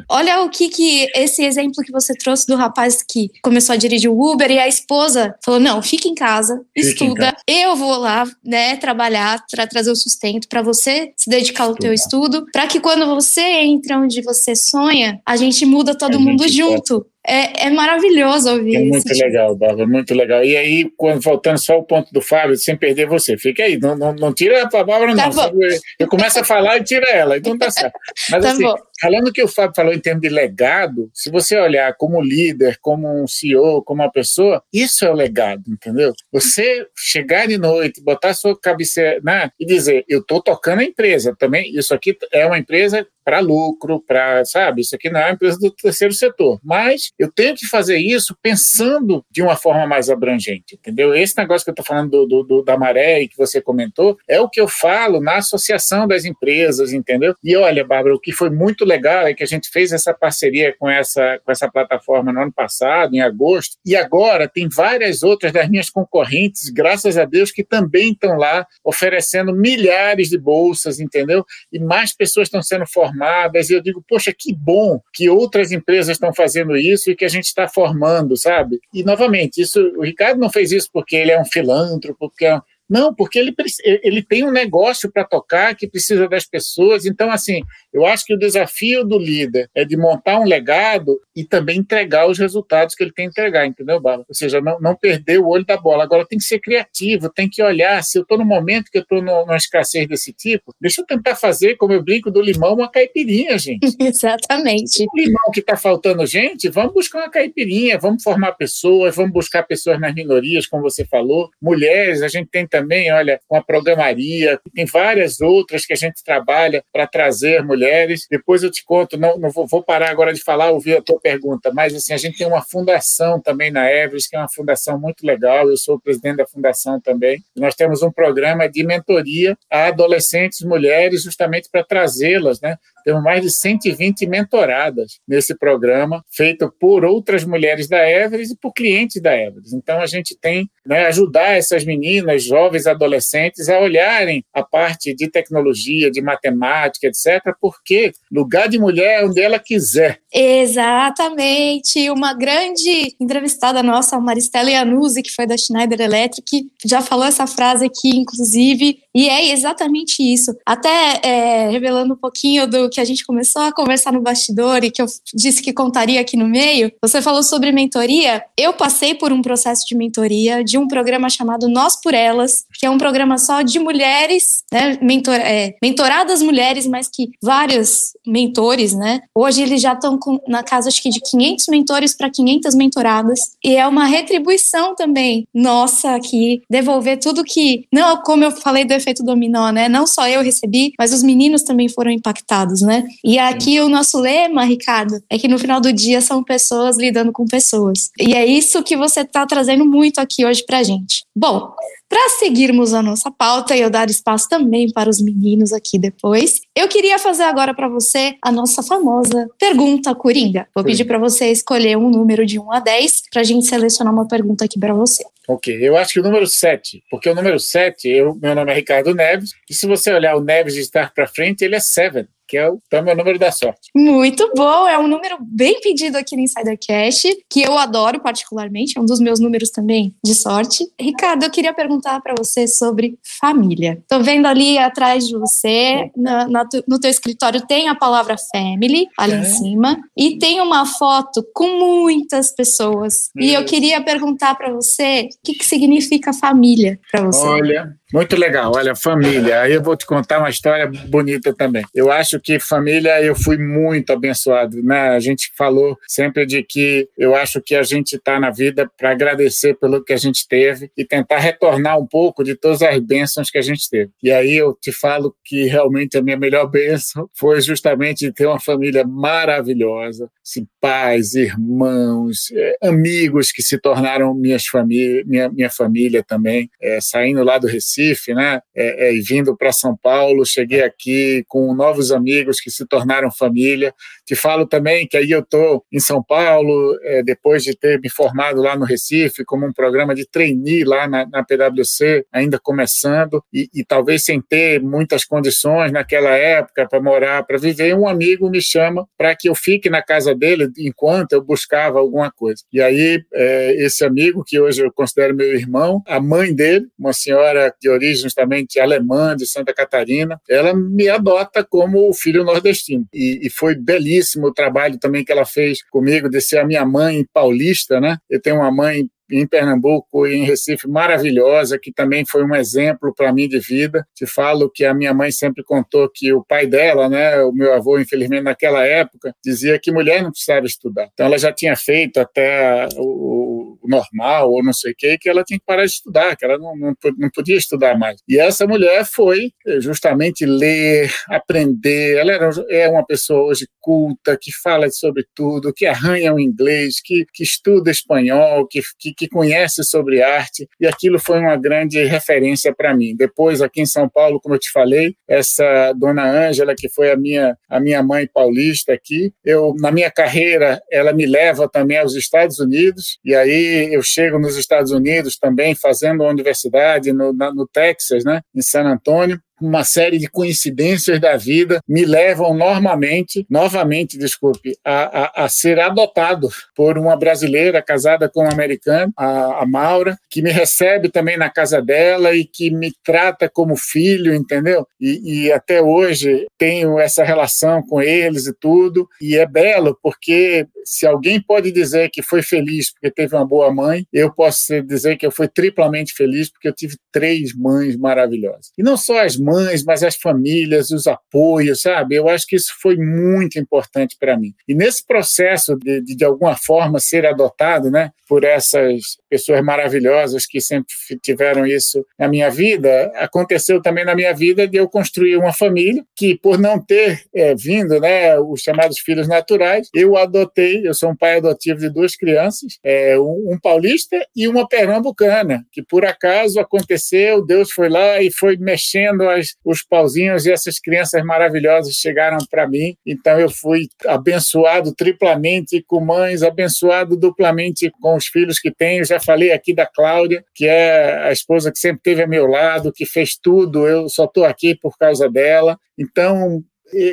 S4: olha o que, que esse exemplo que você trouxe do rapaz que começou a dirigir o Uber e a esposa falou: não, fica em casa, fica estuda, em casa. eu vou lá, né, trabalhar para trazer o sustento, para você se dedicar ao teu estudo, para que quando você entra onde você sonha, a gente muda todo a mundo junto. É, é, maravilhoso ouvir
S2: É muito
S4: isso.
S2: legal, Bárbara, muito legal. E aí, quando voltando só o ponto do Fábio, sem perder você, fica aí, não, não, não tira a Bárbara, tá não. Eu começo a falar e tira ela, então tá certo. Mas tá assim, bom. Falando que o Fábio falou em termos de legado, se você olhar como líder, como um CEO, como uma pessoa, isso é o legado, entendeu? Você chegar de noite, botar sua cabeceira né, e dizer, eu estou tocando a empresa também, isso aqui é uma empresa para lucro, para, sabe, isso aqui não é uma empresa do terceiro setor, mas eu tenho que fazer isso pensando de uma forma mais abrangente, entendeu? Esse negócio que eu estou falando do, do, do, da maré e que você comentou é o que eu falo na associação das empresas, entendeu? E olha, Bárbara, o que foi muito legal é que a gente fez essa parceria com essa, com essa plataforma no ano passado, em agosto, e agora tem várias outras das minhas concorrentes, graças a Deus, que também estão lá oferecendo milhares de bolsas, entendeu? E mais pessoas estão sendo formadas e eu digo, poxa, que bom que outras empresas estão fazendo isso e que a gente está formando, sabe? E, novamente, isso o Ricardo não fez isso porque ele é um filântropo, porque é um, não, porque ele, ele tem um negócio para tocar que precisa das pessoas. Então, assim, eu acho que o desafio do líder é de montar um legado e também entregar os resultados que ele tem que entregar, entendeu, Bala? Ou seja, não, não perder o olho da bola. Agora, tem que ser criativo, tem que olhar. Se eu estou no momento que eu estou numa escassez desse tipo, deixa eu tentar fazer, como eu brinco do limão, uma caipirinha, gente.
S4: Exatamente.
S2: O limão que está faltando, gente, vamos buscar uma caipirinha, vamos formar pessoas, vamos buscar pessoas nas minorias, como você falou. Mulheres, a gente tem também também, olha, com a programaria, tem várias outras que a gente trabalha para trazer mulheres. Depois eu te conto, não, não vou, vou, parar agora de falar, ouvir a tua pergunta, mas assim, a gente tem uma fundação também na Everest, que é uma fundação muito legal, eu sou o presidente da fundação também. Nós temos um programa de mentoria a adolescentes mulheres, justamente para trazê-las, né, temos mais de 120 mentoradas nesse programa, feito por outras mulheres da Everest e por clientes da Everest. Então, a gente tem né, ajudar essas meninas, jovens, adolescentes a olharem a parte de tecnologia, de matemática, etc., porque lugar de mulher onde ela quiser.
S4: Exatamente. Uma grande entrevistada nossa, a Maristela Iannuzzi, que foi da Schneider Electric, já falou essa frase aqui, inclusive, e é exatamente isso. Até é, revelando um pouquinho do que a gente começou a conversar no bastidor e que eu disse que contaria aqui no meio, você falou sobre mentoria. Eu passei por um processo de mentoria de um programa chamado Nós por Elas, que é um programa só de mulheres, né, mentor, é, mentoradas mulheres, mas que vários mentores, né? Hoje eles já estão na casa acho que de 500 mentores para 500 mentoradas e é uma retribuição também nossa aqui devolver tudo que não como eu falei do efeito dominó, né? Não só eu recebi, mas os meninos também foram impactados, né? E aqui o nosso lema, Ricardo, é que no final do dia são pessoas lidando com pessoas. E é isso que você está trazendo muito aqui hoje pra gente. Bom, para seguirmos a nossa pauta e eu dar espaço também para os meninos aqui depois, eu queria fazer agora para você a nossa famosa pergunta coringa. Vou pedir para você escolher um número de 1 a 10 para a gente selecionar uma pergunta aqui para você.
S2: Ok, eu acho que o número 7, porque o número 7, eu, meu nome é Ricardo Neves, e se você olhar o Neves de estar para frente, ele é 7 que é o, então, meu número da sorte.
S4: Muito bom, é um número bem pedido aqui no Insidercast, que eu adoro particularmente, é um dos meus números também de sorte. Ricardo, eu queria perguntar para você sobre família. Tô vendo ali atrás de você, na, na, no teu escritório tem a palavra family ali é. em cima e tem uma foto com muitas pessoas. É. E eu queria perguntar para você o que, que significa família para você.
S2: Olha, muito legal. Olha, família. Aí eu vou te contar uma história bonita também. Eu acho que família, eu fui muito abençoado. Né? A gente falou sempre de que eu acho que a gente está na vida para agradecer pelo que a gente teve e tentar retornar um pouco de todas as bênçãos que a gente teve. E aí eu te falo que realmente a minha melhor bênção foi justamente ter uma família maravilhosa, assim, pais, irmãos, é, amigos que se tornaram minhas família, minha, minha família também, é, saindo lá do Recife Recife, né? É, é, e vindo para São Paulo, cheguei aqui com novos amigos amigos que se tornaram família. Te falo também que aí eu estou em São Paulo, é, depois de ter me formado lá no Recife, como um programa de trainee lá na, na PwC, ainda começando, e, e, talvez sem ter muitas condições naquela época para morar, para viver, um amigo me chama para que eu fique na casa dele enquanto eu buscava alguma coisa. E aí, é, esse amigo, que hoje eu considero meu irmão, a mãe dele, uma senhora de origem justamente alemã, de Santa Catarina, ela me adota como filho nordestino. E, e foi belíssimo o trabalho também que ela fez comigo de ser a minha mãe paulista, né? Eu tenho uma mãe em Pernambuco e em Recife maravilhosa, que também foi um exemplo para mim de vida. Te falo que a minha mãe sempre contou que o pai dela, né, o meu avô, infelizmente naquela época, dizia que mulher não precisava estudar. Então ela já tinha feito até o, normal ou não sei o que, que ela tinha que parar de estudar, que ela não, não, não podia estudar mais. E essa mulher foi justamente ler, aprender. Ela era, é uma pessoa hoje culta, que fala sobre tudo, que arranha o inglês, que, que estuda espanhol, que, que que conhece sobre arte, e aquilo foi uma grande referência para mim. Depois, aqui em São Paulo, como eu te falei, essa dona Ângela, que foi a minha, a minha mãe paulista aqui, eu, na minha carreira, ela me leva também aos Estados Unidos, e aí eu chego nos Estados Unidos também, fazendo uma universidade no, na, no Texas, né, em San Antônio, uma série de coincidências da vida me levam normalmente, novamente, desculpe, a, a, a, ser adotado por uma brasileira casada com um americano, a, a Maura, que me recebe também na casa dela e que me trata como filho, entendeu? E, e até hoje tenho essa relação com eles e tudo, e é belo porque se alguém pode dizer que foi feliz porque teve uma boa mãe, eu posso dizer que eu fui triplamente feliz porque eu tive três mães maravilhosas. E não só as mães mães, mas as famílias, os apoios, sabe? Eu acho que isso foi muito importante para mim. E nesse processo de, de, de alguma forma, ser adotado, né, por essas pessoas maravilhosas que sempre tiveram isso na minha vida, aconteceu também na minha vida de eu construir uma família que, por não ter é, vindo, né, os chamados filhos naturais, eu adotei, eu sou um pai adotivo de duas crianças, é, um, um paulista e uma pernambucana, que por acaso aconteceu, Deus foi lá e foi mexendo os pauzinhos e essas crianças maravilhosas chegaram para mim. Então eu fui abençoado triplamente com mães, abençoado duplamente com os filhos que tenho. Já falei aqui da Cláudia, que é a esposa que sempre esteve ao meu lado, que fez tudo. Eu só estou aqui por causa dela. Então,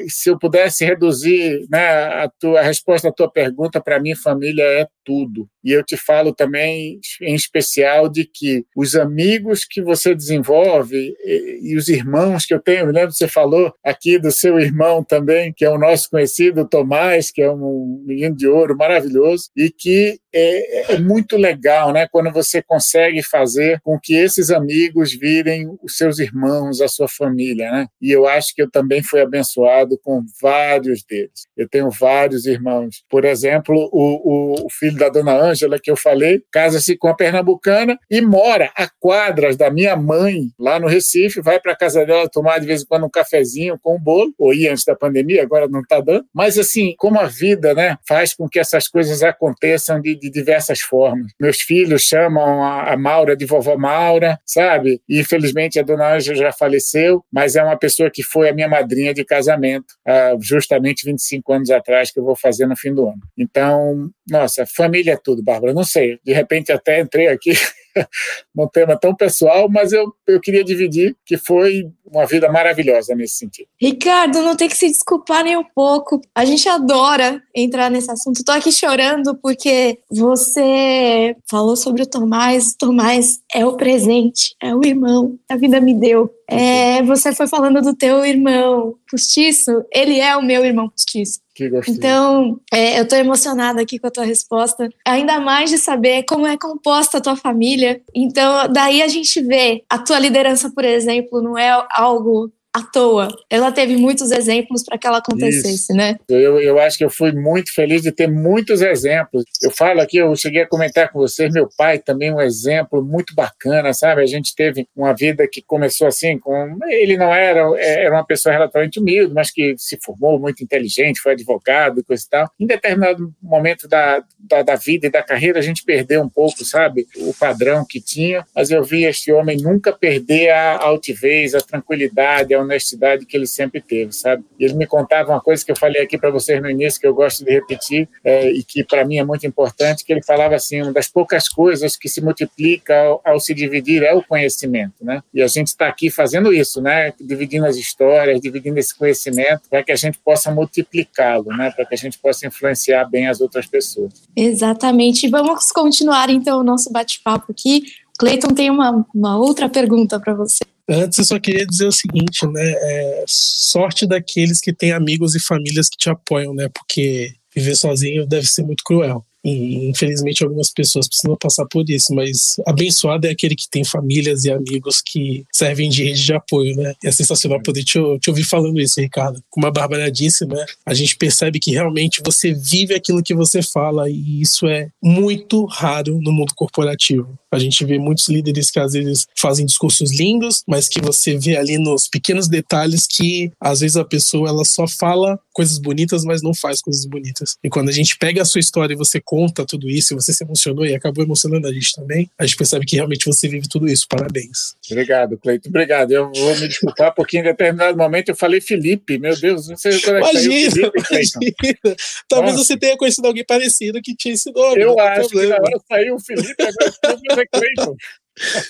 S2: se eu pudesse reduzir né, a, tua, a resposta à tua pergunta, para mim, família é tudo. E eu te falo também, em especial, de que os amigos que você desenvolve e, e os irmãos que eu tenho, me lembro que você falou aqui do seu irmão também, que é o nosso conhecido Tomás, que é um menino de ouro maravilhoso, e que é, é muito legal, né, quando você consegue fazer com que esses amigos virem os seus irmãos, a sua família, né? E eu acho que eu também fui abençoado com vários deles. Eu tenho vários irmãos. Por exemplo, o, o filho da dona Ângela, que eu falei, casa-se com a pernambucana e mora a quadras da minha mãe, lá no Recife, vai para casa dela tomar de vez em quando um cafezinho com um bolo, ou ia antes da pandemia, agora não está dando. Mas, assim, como a vida né, faz com que essas coisas aconteçam de, de diversas formas. Meus filhos chamam a, a Maura de vovó Maura, sabe? E, infelizmente, a dona Ângela já faleceu, mas é uma pessoa que foi a minha madrinha de casamento, justamente 25 anos atrás, que eu vou fazer no fim do ano. Então, nossa, família é tudo, Bárbara. Não sei, de repente até entrei aqui num tema tão pessoal, mas eu, eu queria dividir que foi uma vida maravilhosa nesse sentido.
S4: Ricardo, não tem que se desculpar nem um pouco. A gente adora entrar nesse assunto. Tô aqui chorando porque você falou sobre o Tomás. O Tomás é o presente, é o irmão que a vida me deu. É, você foi falando do teu irmão postiço, ele é o meu irmão postiço. Então, é, eu estou emocionada aqui com a tua resposta, ainda mais de saber como é composta a tua família. Então, daí a gente vê a tua liderança, por exemplo, não é algo à toa. Ela teve muitos exemplos para que ela acontecesse, Isso. né?
S2: Eu, eu acho que eu fui muito feliz de ter muitos exemplos. Eu falo aqui, eu cheguei a comentar com vocês, meu pai também um exemplo muito bacana, sabe? A gente teve uma vida que começou assim, com ele não era, era uma pessoa relativamente humilde, mas que se formou muito inteligente, foi advogado e coisa e tal. Em determinado momento da, da, da vida e da carreira, a gente perdeu um pouco, sabe? O padrão que tinha, mas eu vi este homem nunca perder a altivez, a tranquilidade, a honestidade que ele sempre teve, sabe? Ele me contava uma coisa que eu falei aqui para vocês no início, que eu gosto de repetir, é, e que para mim é muito importante, que ele falava assim, uma das poucas coisas que se multiplica ao, ao se dividir é o conhecimento, né? E a gente está aqui fazendo isso, né? Dividindo as histórias, dividindo esse conhecimento, para que a gente possa multiplicá-lo, né? Para que a gente possa influenciar bem as outras pessoas.
S4: Exatamente. Vamos continuar então o nosso bate-papo aqui. Cleiton tem uma, uma outra pergunta para você.
S3: Antes, eu só queria dizer o seguinte, né? É, sorte daqueles que têm amigos e famílias que te apoiam, né? Porque viver sozinho deve ser muito cruel. E, infelizmente, algumas pessoas precisam passar por isso, mas abençoado é aquele que tem famílias e amigos que servem de rede de apoio, né? É sensacional poder te, te ouvir falando isso, Ricardo. Como a Bárbara disse, né? A gente percebe que realmente você vive aquilo que você fala e isso é muito raro no mundo corporativo. A gente vê muitos líderes que às vezes fazem discursos lindos, mas que você vê ali nos pequenos detalhes que às vezes a pessoa ela só fala coisas bonitas, mas não faz coisas bonitas. E quando a gente pega a sua história e você conta tudo isso, e você se emocionou e acabou emocionando a gente também, a gente percebe que realmente você vive tudo isso. Parabéns.
S2: Obrigado, Cleito. Obrigado. Eu vou me desculpar porque em determinado momento eu falei Felipe. Meu Deus, não sei
S3: como é que imagina, Felipe, imagina. Talvez Nossa. você tenha conhecido alguém parecido que tinha esse nome.
S2: Eu acho problema. que na hora saiu o Felipe, agora é Cleiton.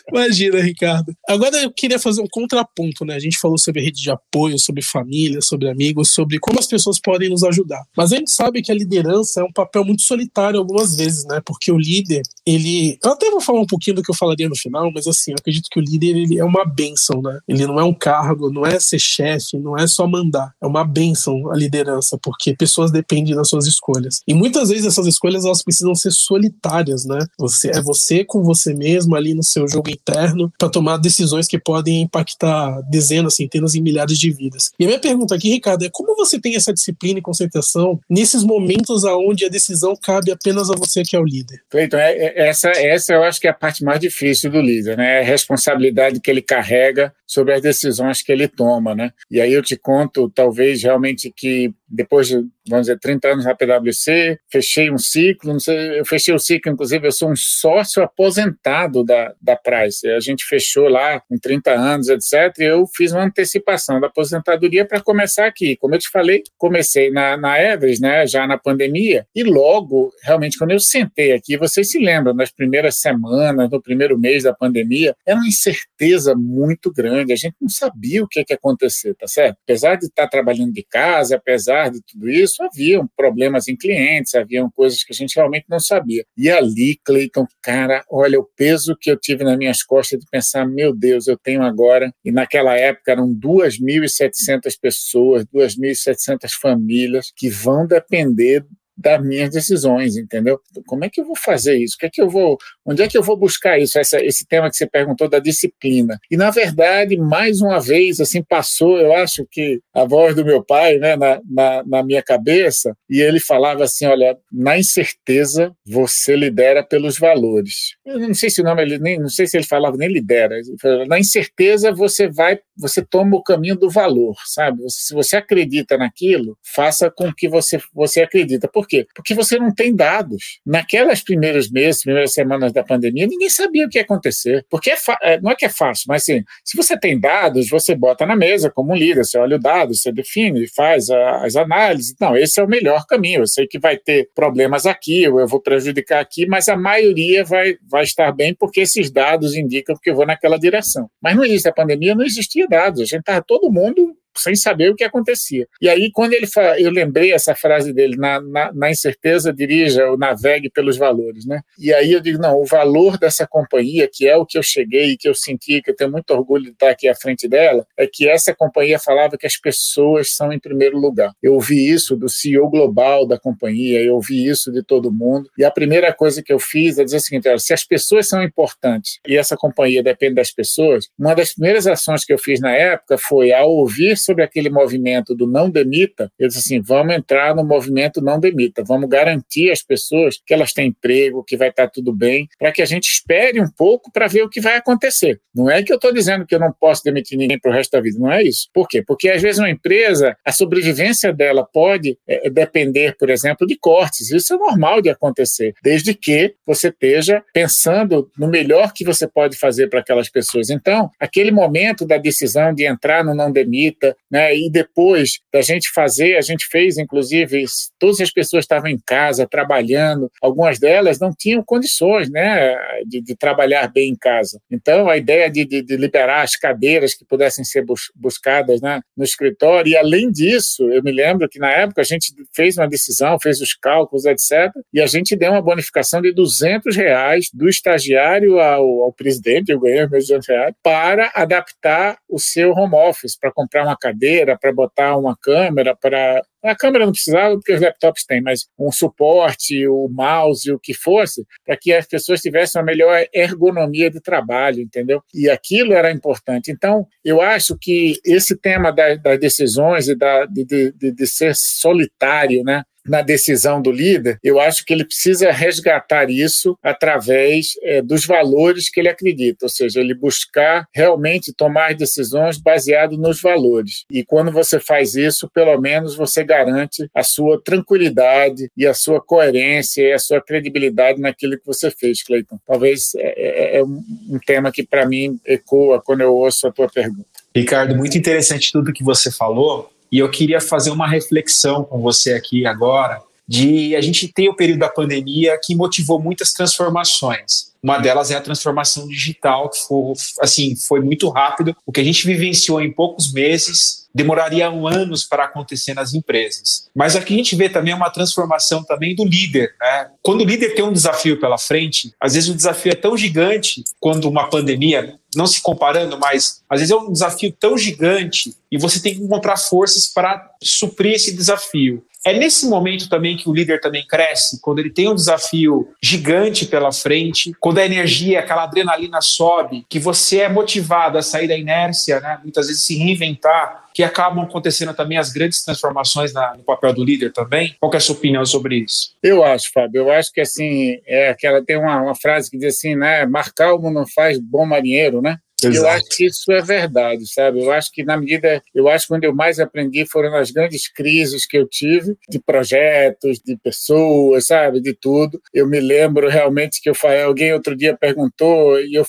S3: Imagina, Ricardo. Agora eu queria fazer um contraponto, né? A gente falou sobre rede de apoio, sobre família, sobre amigos, sobre como as pessoas podem nos ajudar. Mas a gente sabe que a liderança é um papel muito solitário algumas vezes, né? Porque o líder, ele. Eu até vou falar um pouquinho do que eu falaria no final, mas assim, eu acredito que o líder ele é uma benção, né? Ele não é um cargo, não é ser chefe, não é só mandar. É uma benção a liderança, porque pessoas dependem das suas escolhas. E muitas vezes essas escolhas elas precisam ser solitárias, né? Você é você com você mesmo ali no seu seu jogo interno para tomar decisões que podem impactar dezenas, centenas e milhares de vidas. E a minha pergunta aqui, Ricardo, é como você tem essa disciplina e concentração nesses momentos aonde a decisão cabe apenas a você que é o líder?
S2: É, essa, essa eu acho que é a parte mais difícil do líder, né? É a responsabilidade que ele carrega sobre as decisões que ele toma, né? E aí eu te conto, talvez realmente que depois de, vamos dizer, 30 anos na PwC, fechei um ciclo, sei, eu fechei o ciclo, inclusive eu sou um sócio aposentado da, da Price, a gente fechou lá com 30 anos, etc, e eu fiz uma antecipação da aposentadoria para começar aqui. Como eu te falei, comecei na, na Everest, né, já na pandemia, e logo, realmente, quando eu sentei aqui, vocês se lembram, nas primeiras semanas, no primeiro mês da pandemia, era uma incerteza muito grande, a gente não sabia o que ia acontecer, tá certo? Apesar de estar trabalhando de casa, apesar apesar de tudo isso, haviam problemas em clientes, haviam coisas que a gente realmente não sabia. E ali, Cleiton, cara, olha o peso que eu tive nas minhas costas de pensar, meu Deus, eu tenho agora, e naquela época eram 2.700 pessoas, 2.700 famílias que vão depender das minhas decisões, entendeu? Como é que eu vou fazer isso? O que é que eu vou, onde é que eu vou buscar isso? Essa, esse tema que você perguntou da disciplina. E na verdade, mais uma vez, assim passou. Eu acho que a voz do meu pai, né, na, na, na minha cabeça, e ele falava assim, olha, na incerteza você lidera pelos valores. Eu não sei se o nome ele nem, não sei se ele falava nem lidera. Na incerteza você vai, você toma o caminho do valor, sabe? Se você acredita naquilo, faça com que você você acredita. Por quê? Porque você não tem dados. Naquelas primeiros meses, primeiras semanas da pandemia, ninguém sabia o que ia acontecer. Porque é, é não é que é fácil, mas assim, se você tem dados, você bota na mesa como um líder, você olha o dado, você define, faz a, as análises. Não, esse é o melhor caminho. Eu sei que vai ter problemas aqui, eu vou prejudicar aqui, mas a maioria vai, vai estar bem porque esses dados indicam que eu vou naquela direção. Mas no início da pandemia não existia dados, a gente estava todo mundo sem saber o que acontecia. E aí, quando ele fala, eu lembrei essa frase dele, na, na, na, incerteza dirija ou navegue pelos valores, né? E aí eu digo, não, o valor dessa companhia, que é o que eu cheguei, que eu senti, que eu tenho muito orgulho de estar aqui à frente dela, é que essa companhia falava que as pessoas são em primeiro lugar. Eu ouvi isso do CEO global da companhia, eu ouvi isso de todo mundo, e a primeira coisa que eu fiz é dizer o seguinte, olha, se as pessoas são importantes e essa companhia depende das pessoas, uma das primeiras ações que eu fiz na época foi, ao ouvir sobre aquele movimento do não demita, eu disse assim: vamos entrar no movimento não demita, vamos garantir às pessoas que elas têm emprego, que vai estar tudo bem, para que a gente espere um pouco para ver o que vai acontecer. Não é que eu estou dizendo que eu não posso demitir ninguém para o resto da vida, não é isso. Por quê? Porque às vezes uma empresa, a sobrevivência dela pode é, depender, por exemplo, de cortes. Isso é normal de acontecer, desde que você esteja pensando no melhor que você pode fazer para aquelas pessoas. Então, aquele momento da decisão de entrar no não demita, né, e depois da gente fazer, a gente fez, inclusive, todas as pessoas estavam em casa trabalhando, algumas delas não tinham condições, né, de, de trabalhar bem em casa. Então, a ideia de, de, de liberar as cadeiras que pudessem ser bus buscadas né, no escritório, e além disso, eu me lembro que na época a gente fez uma decisão, fez os cálculos, etc., e a gente deu uma bonificação de 200 reais do estagiário ao, ao presidente, eu ganhei meus 200 reais, para adaptar o seu home office, para comprar uma cadeira, para botar uma câmera, para a câmera não precisava, porque os laptops têm, mas um suporte, o mouse, o que fosse, para que as pessoas tivessem uma melhor ergonomia de trabalho, entendeu? E aquilo era importante. Então, eu acho que esse tema das, decisões e da, de, de, de ser solitário, né? Na decisão do líder, eu acho que ele precisa resgatar isso através é, dos valores que ele acredita, ou seja, ele buscar realmente tomar decisões baseado nos valores. E quando você faz isso, pelo menos você garante a sua tranquilidade e a sua coerência e a sua credibilidade naquilo que você fez, Cleiton. Talvez é, é, é um tema que para mim ecoa quando eu ouço a tua pergunta.
S1: Ricardo, muito interessante tudo que você falou. E eu queria fazer uma reflexão com você aqui agora de a gente ter o período da pandemia que motivou muitas transformações. Uma delas é a transformação digital, que foi, assim, foi muito rápido. O que a gente vivenciou em poucos meses demoraria anos para acontecer nas empresas. Mas aqui a gente vê também uma transformação também do líder. Né? Quando o líder tem um desafio pela frente, às vezes o desafio é tão gigante quando uma pandemia, não se comparando, mas às vezes é um desafio tão gigante e você tem que encontrar forças para suprir esse desafio. É nesse momento também que o líder também cresce, quando ele tem um desafio gigante pela frente, quando a energia, aquela adrenalina sobe, que você é motivado a sair da inércia, né? muitas vezes se reinventar, que acabam acontecendo também as grandes transformações na, no papel do líder também. Qual é a sua opinião sobre isso?
S2: Eu acho, Fábio, eu acho que assim, é aquela tem uma, uma frase que diz assim, né, mar calmo não faz bom marinheiro, né? Exato. Eu acho que isso é verdade, sabe? Eu acho que na medida, eu acho que quando eu mais aprendi foram nas grandes crises que eu tive de projetos, de pessoas, sabe, de tudo. Eu me lembro realmente que eu falei, alguém outro dia perguntou e eu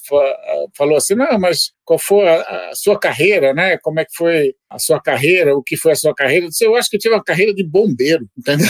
S2: falou assim, não, mas qual foi a, a, sua carreira, né? Como é que foi a sua carreira, o que foi a sua carreira? Eu, disse, eu acho que eu tive uma carreira de bombeiro, entendeu?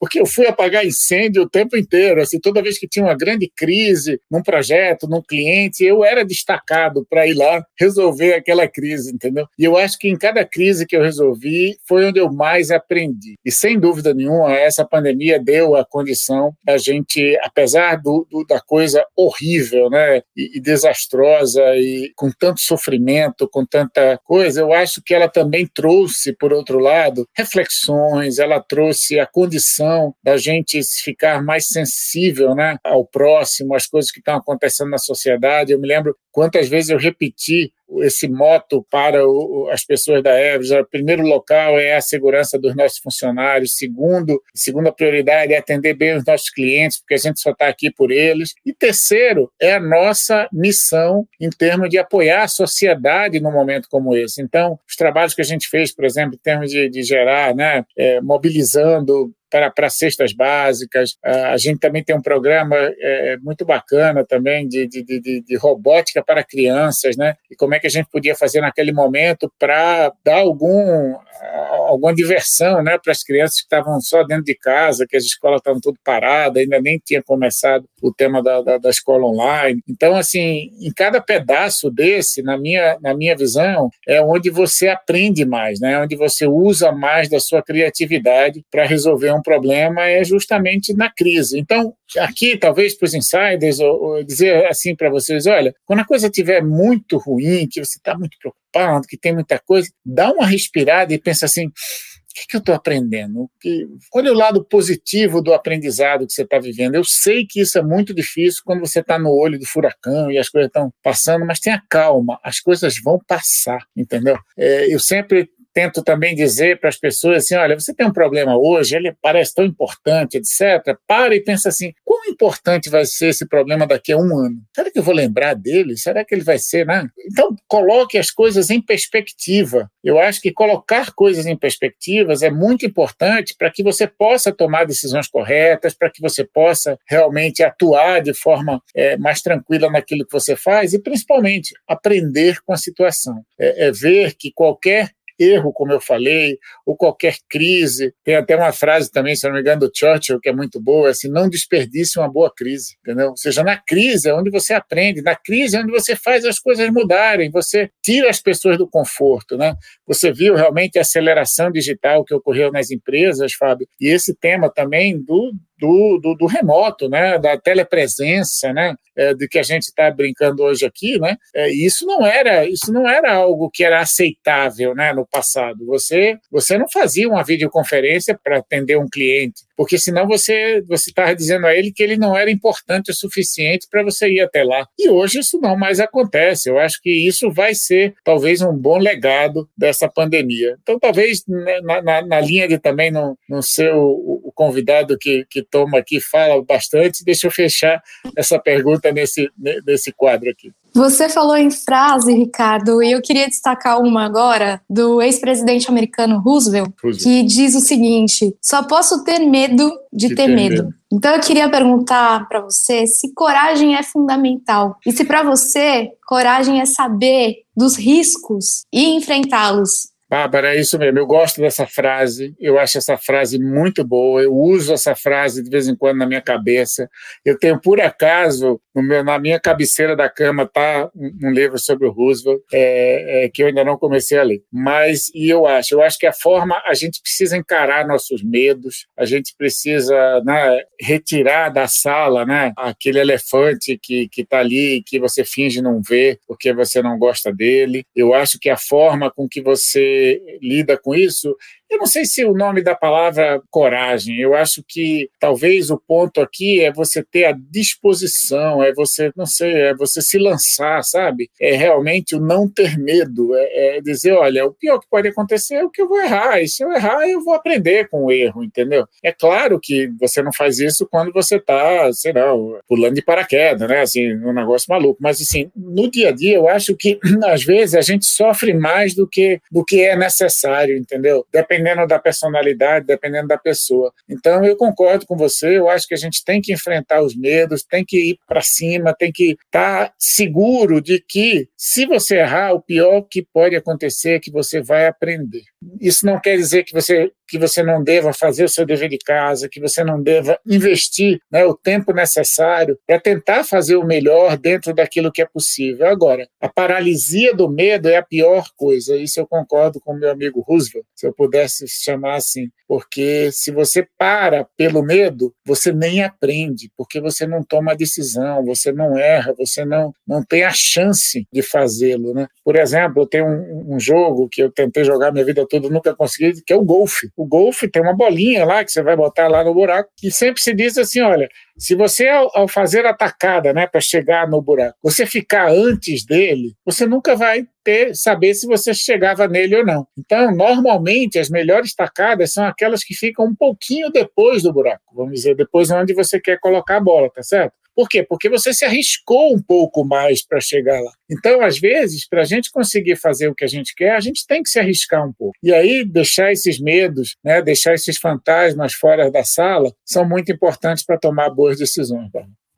S2: Porque eu fui apagar incêndio o tempo inteiro, assim, toda vez que tinha uma grande crise num projeto, num cliente, eu era destacado para ir lá resolver aquela crise, entendeu? E eu acho que em cada crise que eu resolvi foi onde eu mais aprendi. E sem dúvida nenhuma, essa pandemia deu a condição da gente, apesar do, do da coisa horrível, né, e, e desastrosa e com tanto tanto sofrimento, com tanta coisa, eu acho que ela também trouxe, por outro lado, reflexões, ela trouxe a condição da gente ficar mais sensível né, ao próximo, às coisas que estão acontecendo na sociedade. Eu me lembro quantas vezes eu repeti esse moto para o, as pessoas da Everest. O primeiro local é a segurança dos nossos funcionários. Segundo, segunda prioridade é atender bem os nossos clientes, porque a gente só está aqui por eles. E terceiro é a nossa missão em termos de apoiar a sociedade num momento como esse. Então, os trabalhos que a gente fez, por exemplo, em termos de, de gerar, né, é, mobilizando para, cestas básicas. A gente também tem um programa é, muito bacana também de, de, de, de, robótica para crianças, né? E como é que a gente podia fazer naquele momento para dar algum alguma diversão, né, para as crianças que estavam só dentro de casa, que as escolas estavam tudo paradas, ainda nem tinha começado o tema da, da, da, escola online. Então, assim, em cada pedaço desse, na minha, na minha visão, é onde você aprende mais, né, onde você usa mais da sua criatividade para resolver um problema, é justamente na crise. Então, aqui, talvez para os insiders, dizer assim para vocês: olha, quando a coisa estiver muito ruim, que você está muito preocupado, que tem muita coisa, dá uma respirada e pensa assim. O que, que eu estou aprendendo? Que, olha o lado positivo do aprendizado que você está vivendo. Eu sei que isso é muito difícil quando você está no olho do furacão e as coisas estão passando, mas tenha calma, as coisas vão passar, entendeu? É, eu sempre tento também dizer para as pessoas assim: olha, você tem um problema hoje, ele parece tão importante, etc. Para e pensa assim: quão importante vai ser esse problema daqui a um ano? Será que eu vou lembrar dele? Será que ele vai ser, né? Então, coloque as coisas em perspectiva. Eu acho que colocar coisas em perspectivas é muito importante para que você possa tomar decisões corretas, para que você possa realmente atuar de forma é, mais tranquila naquilo que você faz e, principalmente, aprender com a situação. É, é ver que qualquer erro, como eu falei, ou qualquer crise. Tem até uma frase também, se não me engano, do Churchill, que é muito boa, assim, não desperdice uma boa crise, entendeu? Ou seja, na crise é onde você aprende, na crise é onde você faz as coisas mudarem, você tira as pessoas do conforto, né? Você viu realmente a aceleração digital que ocorreu nas empresas, Fábio, e esse tema também do do, do, do, remoto, né, da telepresença, né, é, de que a gente está brincando hoje aqui, né, é, isso não era isso não era algo que era aceitável, né, no passado. Você você não fazia uma videoconferência para atender um cliente, porque senão você você estava dizendo a ele que ele não era importante o suficiente para você ir até lá. E hoje isso não mais acontece. Eu acho que isso vai ser talvez um bom legado dessa pandemia. Então talvez né, na, na, na linha de também não, não ser o, o convidado que, que toma aqui fala bastante. Deixa eu fechar essa pergunta nesse, nesse quadro aqui.
S4: Você falou em frase, Ricardo, e eu queria destacar uma agora do ex-presidente americano Roosevelt, Roosevelt, que diz o seguinte: só posso ter medo de, de ter, ter medo. medo. Então eu queria perguntar para você se coragem é fundamental e se para você coragem é saber dos riscos e enfrentá-los.
S2: Bárbara, é isso mesmo. Eu gosto dessa frase. Eu acho essa frase muito boa. Eu uso essa frase de vez em quando na minha cabeça. Eu tenho, por acaso, meu, na minha cabeceira da cama tá um, um livro sobre o Roosevelt é, é, que eu ainda não comecei a ler. Mas e eu acho, eu acho que a forma a gente precisa encarar nossos medos. A gente precisa né, retirar da sala, né, aquele elefante que está ali que você finge não ver porque você não gosta dele. Eu acho que a forma com que você lida com isso eu não sei se o nome da palavra coragem, eu acho que talvez o ponto aqui é você ter a disposição, é você, não sei, é você se lançar, sabe? É realmente o não ter medo, é, é dizer, olha, o pior que pode acontecer é o que eu vou errar, e se eu errar, eu vou aprender com o erro, entendeu? É claro que você não faz isso quando você está, sei lá, pulando de paraquedas, né? Assim, um negócio maluco, mas assim, no dia a dia eu acho que às vezes a gente sofre mais do que do que é necessário, entendeu? Dependendo dependendo da personalidade, dependendo da pessoa. Então, eu concordo com você, eu acho que a gente tem que enfrentar os medos, tem que ir para cima, tem que estar tá seguro de que, se você errar, o pior que pode acontecer é que você vai aprender. Isso não quer dizer que você que você não deva fazer o seu dever de casa, que você não deva investir né, o tempo necessário para tentar fazer o melhor dentro daquilo que é possível. Agora, a paralisia do medo é a pior coisa, isso eu concordo com meu amigo Roosevelt, se eu pudesse chamar assim, porque se você para pelo medo, você nem aprende, porque você não toma decisão, você não erra, você não, não tem a chance de fazê-lo. Né? Por exemplo, tenho um, um jogo que eu tentei jogar minha vida toda, nunca consegui, que é o golfe o golfe tem uma bolinha lá que você vai botar lá no buraco e sempre se diz assim, olha, se você ao, ao fazer a tacada, né, para chegar no buraco, você ficar antes dele, você nunca vai ter saber se você chegava nele ou não. Então, normalmente as melhores tacadas são aquelas que ficam um pouquinho depois do buraco, vamos dizer, depois onde você quer colocar a bola, tá certo? Por quê? Porque você se arriscou um pouco mais para chegar lá. Então, às vezes, para a gente conseguir fazer o que a gente quer, a gente tem que se arriscar um pouco. E aí, deixar esses medos, né, deixar esses fantasmas fora da sala, são muito importantes para tomar boas decisões.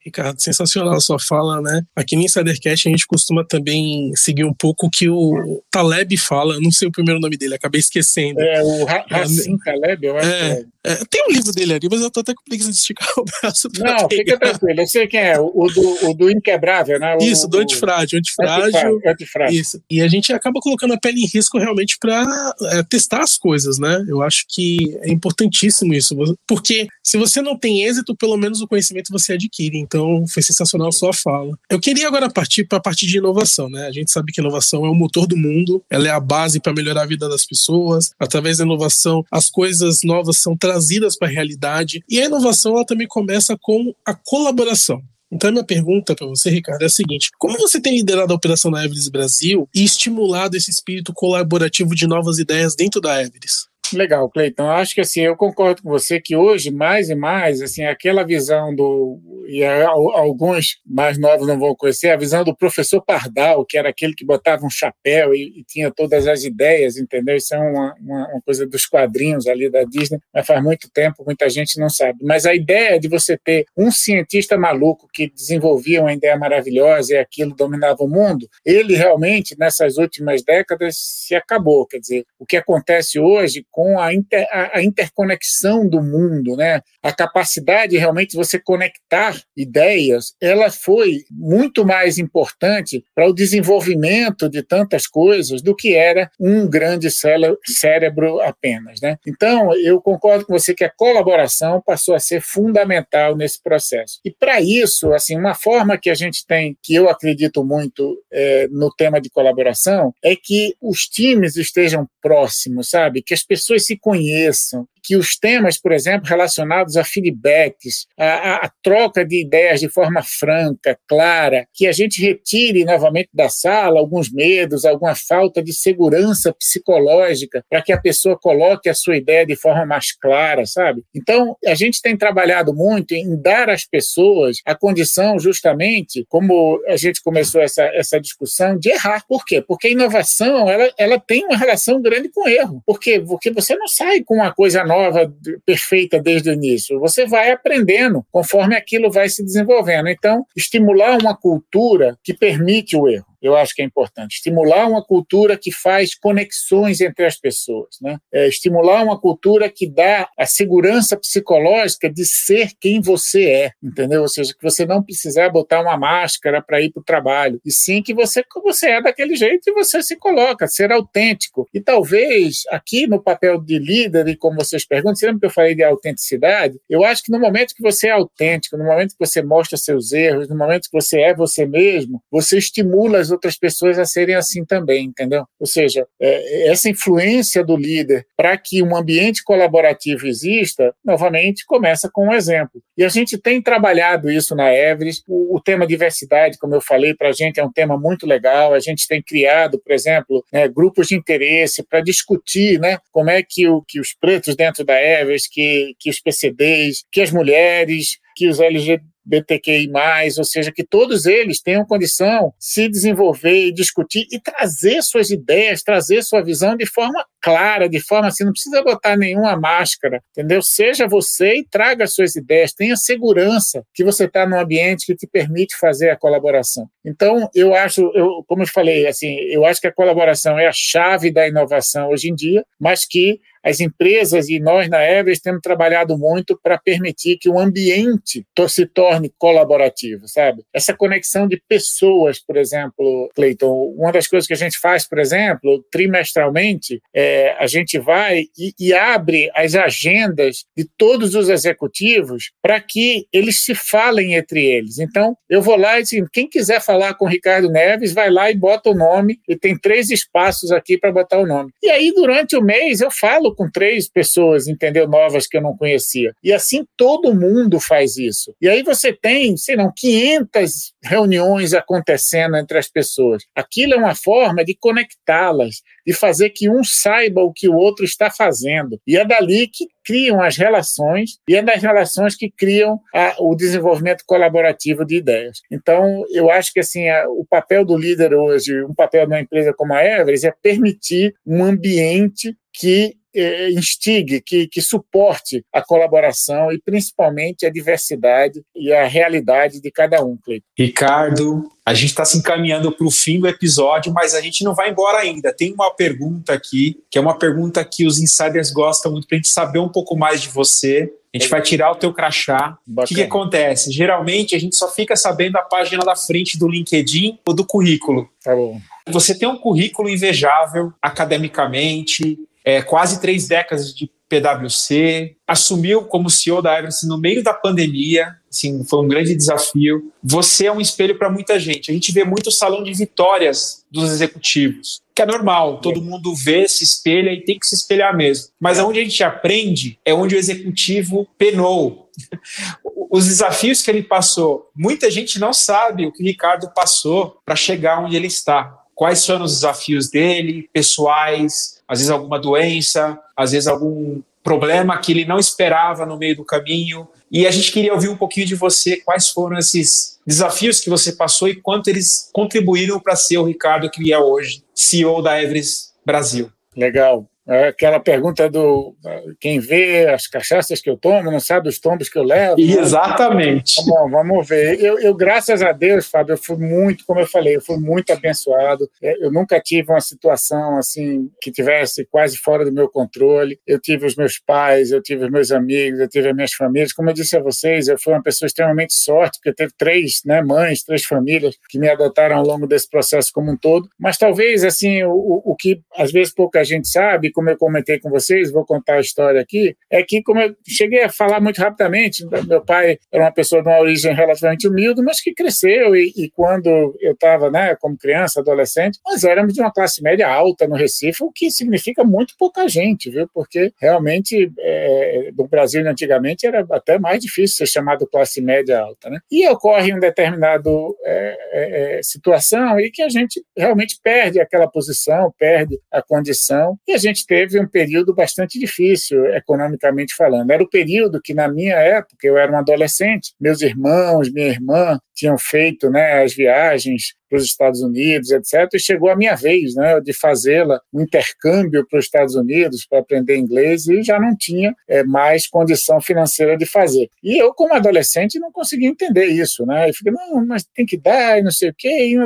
S3: Ricardo, sensacional a sua fala, né? Aqui no Insidercast a gente costuma também seguir um pouco o que o Taleb fala, não sei o primeiro nome dele, acabei esquecendo.
S2: É, o Racine é, Taleb, eu acho é, que é.
S3: É, tem um livro dele ali, mas eu tô até com preguiça de esticar o braço.
S2: Não, fica tranquilo. Eu sei quem é, o, do, o do Inquebrável, né? O,
S3: isso, do antifrágil. Antifrágil.
S2: antifrágil.
S3: Isso. E a gente acaba colocando a pele em risco realmente para é, testar as coisas, né? Eu acho que é importantíssimo isso. Porque se você não tem êxito, pelo menos o conhecimento você adquire. Então, foi sensacional sua fala. Eu queria agora partir para a parte de inovação, né? A gente sabe que inovação é o motor do mundo, ela é a base para melhorar a vida das pessoas. Através da inovação, as coisas novas são trazidas trazidas para a realidade. E a inovação ela também começa com a colaboração. Então, a minha pergunta para você, Ricardo, é a seguinte: como você tem liderado a operação da Everest Brasil e estimulado esse espírito colaborativo de novas ideias dentro da Everest?
S2: Legal, Cleiton. Acho que assim, eu concordo com você que hoje, mais e mais, assim, aquela visão do. E alguns mais novos não vão conhecer, a visão do professor Pardal, que era aquele que botava um chapéu e, e tinha todas as ideias, entendeu? Isso é uma, uma, uma, coisa dos quadrinhos ali da Disney, mas faz muito tempo, muita gente não sabe. Mas a ideia de você ter um cientista maluco que desenvolvia uma ideia maravilhosa e aquilo dominava o mundo, ele realmente, nessas últimas décadas, se acabou. Quer dizer, o que acontece hoje com a, inter, a, a, interconexão do mundo, né? A capacidade realmente de você conectar ideias, ela foi muito mais importante para o desenvolvimento de tantas coisas do que era um grande cérebro apenas, né? Então, eu concordo com você que a colaboração passou a ser fundamental nesse processo. E para isso, assim, uma forma que a gente tem, que eu acredito muito é, no tema de colaboração, é que os times estejam próximos, sabe? Que as pessoas pessoas se conheçam, que os temas, por exemplo, relacionados a feedbacks, a, a, troca de ideias de forma franca, clara, que a gente retire novamente da sala alguns medos, alguma falta de segurança psicológica, para que a pessoa coloque a sua ideia de forma mais clara, sabe? Então, a gente tem trabalhado muito em dar às pessoas a condição, justamente, como a gente começou essa, essa discussão, de errar. Por quê? Porque a inovação ela, ela tem uma relação grande com erro. Por quê? Porque você não sai com uma coisa nova nova, perfeita desde o início. Você vai aprendendo conforme aquilo vai se desenvolvendo. Então, estimular uma cultura que permite o erro eu acho que é importante. Estimular uma cultura que faz conexões entre as pessoas, né? É, estimular uma cultura que dá a segurança psicológica de ser quem você é, entendeu? Ou seja, que você não precisar botar uma máscara para ir para o trabalho, e sim que você, você é daquele jeito e você se coloca, ser autêntico. E talvez aqui no papel de líder, e como vocês perguntam, você lembra que eu falei de autenticidade? Eu acho que no momento que você é autêntico, no momento que você mostra seus erros, no momento que você é você mesmo, você estimula as outras pessoas a serem assim também, entendeu? Ou seja, é, essa influência do líder para que um ambiente colaborativo exista, novamente, começa com um exemplo. E a gente tem trabalhado isso na Everest. O, o tema diversidade, como eu falei, para a gente é um tema muito legal. A gente tem criado, por exemplo, né, grupos de interesse para discutir né, como é que, o, que os pretos dentro da Everest, que, que os PCDs, que as mulheres, que os LGBT BTQI+, ou seja, que todos eles tenham condição de se desenvolver e discutir e trazer suas ideias, trazer sua visão de forma clara, de forma assim, não precisa botar nenhuma máscara, entendeu? Seja você e traga suas ideias, tenha segurança que você está num ambiente que te permite fazer a colaboração. Então, eu acho, eu, como eu falei, assim, eu acho que a colaboração é a chave da inovação hoje em dia, mas que as empresas e nós na Everest temos trabalhado muito para permitir que o ambiente se torne colaborativo, sabe? Essa conexão de pessoas, por exemplo, Cleiton, uma das coisas que a gente faz, por exemplo, trimestralmente, é, a gente vai e, e abre as agendas de todos os executivos para que eles se falem entre eles. Então, eu vou lá e assim, quem quiser falar com o Ricardo Neves, vai lá e bota o nome, e tem três espaços aqui para botar o nome. E aí, durante o mês, eu falo com três pessoas, entendeu? Novas que eu não conhecia. E assim todo mundo faz isso. E aí você tem, sei não, 500 reuniões acontecendo entre as pessoas. Aquilo é uma forma de conectá-las, de fazer que um saiba o que o outro está fazendo. E é dali que criam as relações e é das relações que criam a, o desenvolvimento colaborativo de ideias. Então, eu acho que assim, a, o papel do líder hoje, um papel de uma empresa como a Everest, é permitir um ambiente que eh, instigue, que, que suporte a colaboração e principalmente a diversidade e a realidade de cada um, Cleiton.
S1: Ricardo, a gente está se encaminhando para o fim do episódio, mas a gente não vai embora ainda. Tem uma pergunta aqui, que é uma pergunta que os insiders gostam muito para a gente saber um pouco mais de você. A gente vai tirar o teu crachá. Bacana. O que, que, acontece? Geralmente a gente só fica sabendo a página da frente do LinkedIn ou do currículo.
S2: Tá bom.
S1: Você tem um currículo invejável academicamente, é, quase três décadas de PwC, assumiu como CEO da Everest no meio da pandemia, assim, foi um grande desafio. Você é um espelho para muita gente. A gente vê muito o salão de vitórias dos executivos, que é normal, todo mundo vê, se espelha e tem que se espelhar mesmo. Mas onde a gente aprende é onde o executivo penou. os desafios que ele passou. Muita gente não sabe o que o Ricardo passou para chegar onde ele está. Quais foram os desafios dele, pessoais, às vezes alguma doença, às vezes algum problema que ele não esperava no meio do caminho. E a gente queria ouvir um pouquinho de você, quais foram esses desafios que você passou e quanto eles contribuíram para ser o Ricardo que é hoje, CEO da Everest Brasil.
S2: Legal. Aquela pergunta do quem vê as cachaças que eu tomo não sabe os tombos que eu levo.
S1: Né? Exatamente.
S2: Né? Bom, vamos ver. Eu, eu, graças a Deus, Fábio, eu fui muito, como eu falei, eu fui muito abençoado. É, eu nunca tive uma situação assim que tivesse quase fora do meu controle. Eu tive os meus pais, eu tive os meus amigos, eu tive as minhas famílias. Como eu disse a vocês, eu fui uma pessoa extremamente sorte, porque teve três né, mães, três famílias que me adotaram ao longo desse processo como um todo. Mas talvez assim o, o que às vezes pouca gente sabe como eu comentei com vocês, vou contar a história aqui, é que, como eu cheguei a falar muito rapidamente, meu pai era uma pessoa de uma origem relativamente humilde, mas que cresceu, e, e quando eu estava, né, como criança, adolescente, nós éramos de uma classe média alta no Recife, o que significa muito pouca gente, viu? Porque realmente, é, no Brasil antigamente, era até mais difícil ser chamado classe média alta, né? E ocorre um determinado é, é, é situação e que a gente realmente perde aquela posição, perde a condição, e a gente teve um período bastante difícil, economicamente falando. Era o período que, na minha época, eu era um adolescente, meus irmãos, minha irmã tinham feito né, as viagens para os Estados Unidos, etc. E chegou a minha vez né, de fazê-la, um intercâmbio para os Estados Unidos para aprender inglês e já não tinha é, mais condição financeira de fazer. E eu, como adolescente, não conseguia entender isso. Né? Eu fiquei, não, mas tem que dar e não sei o quê. E em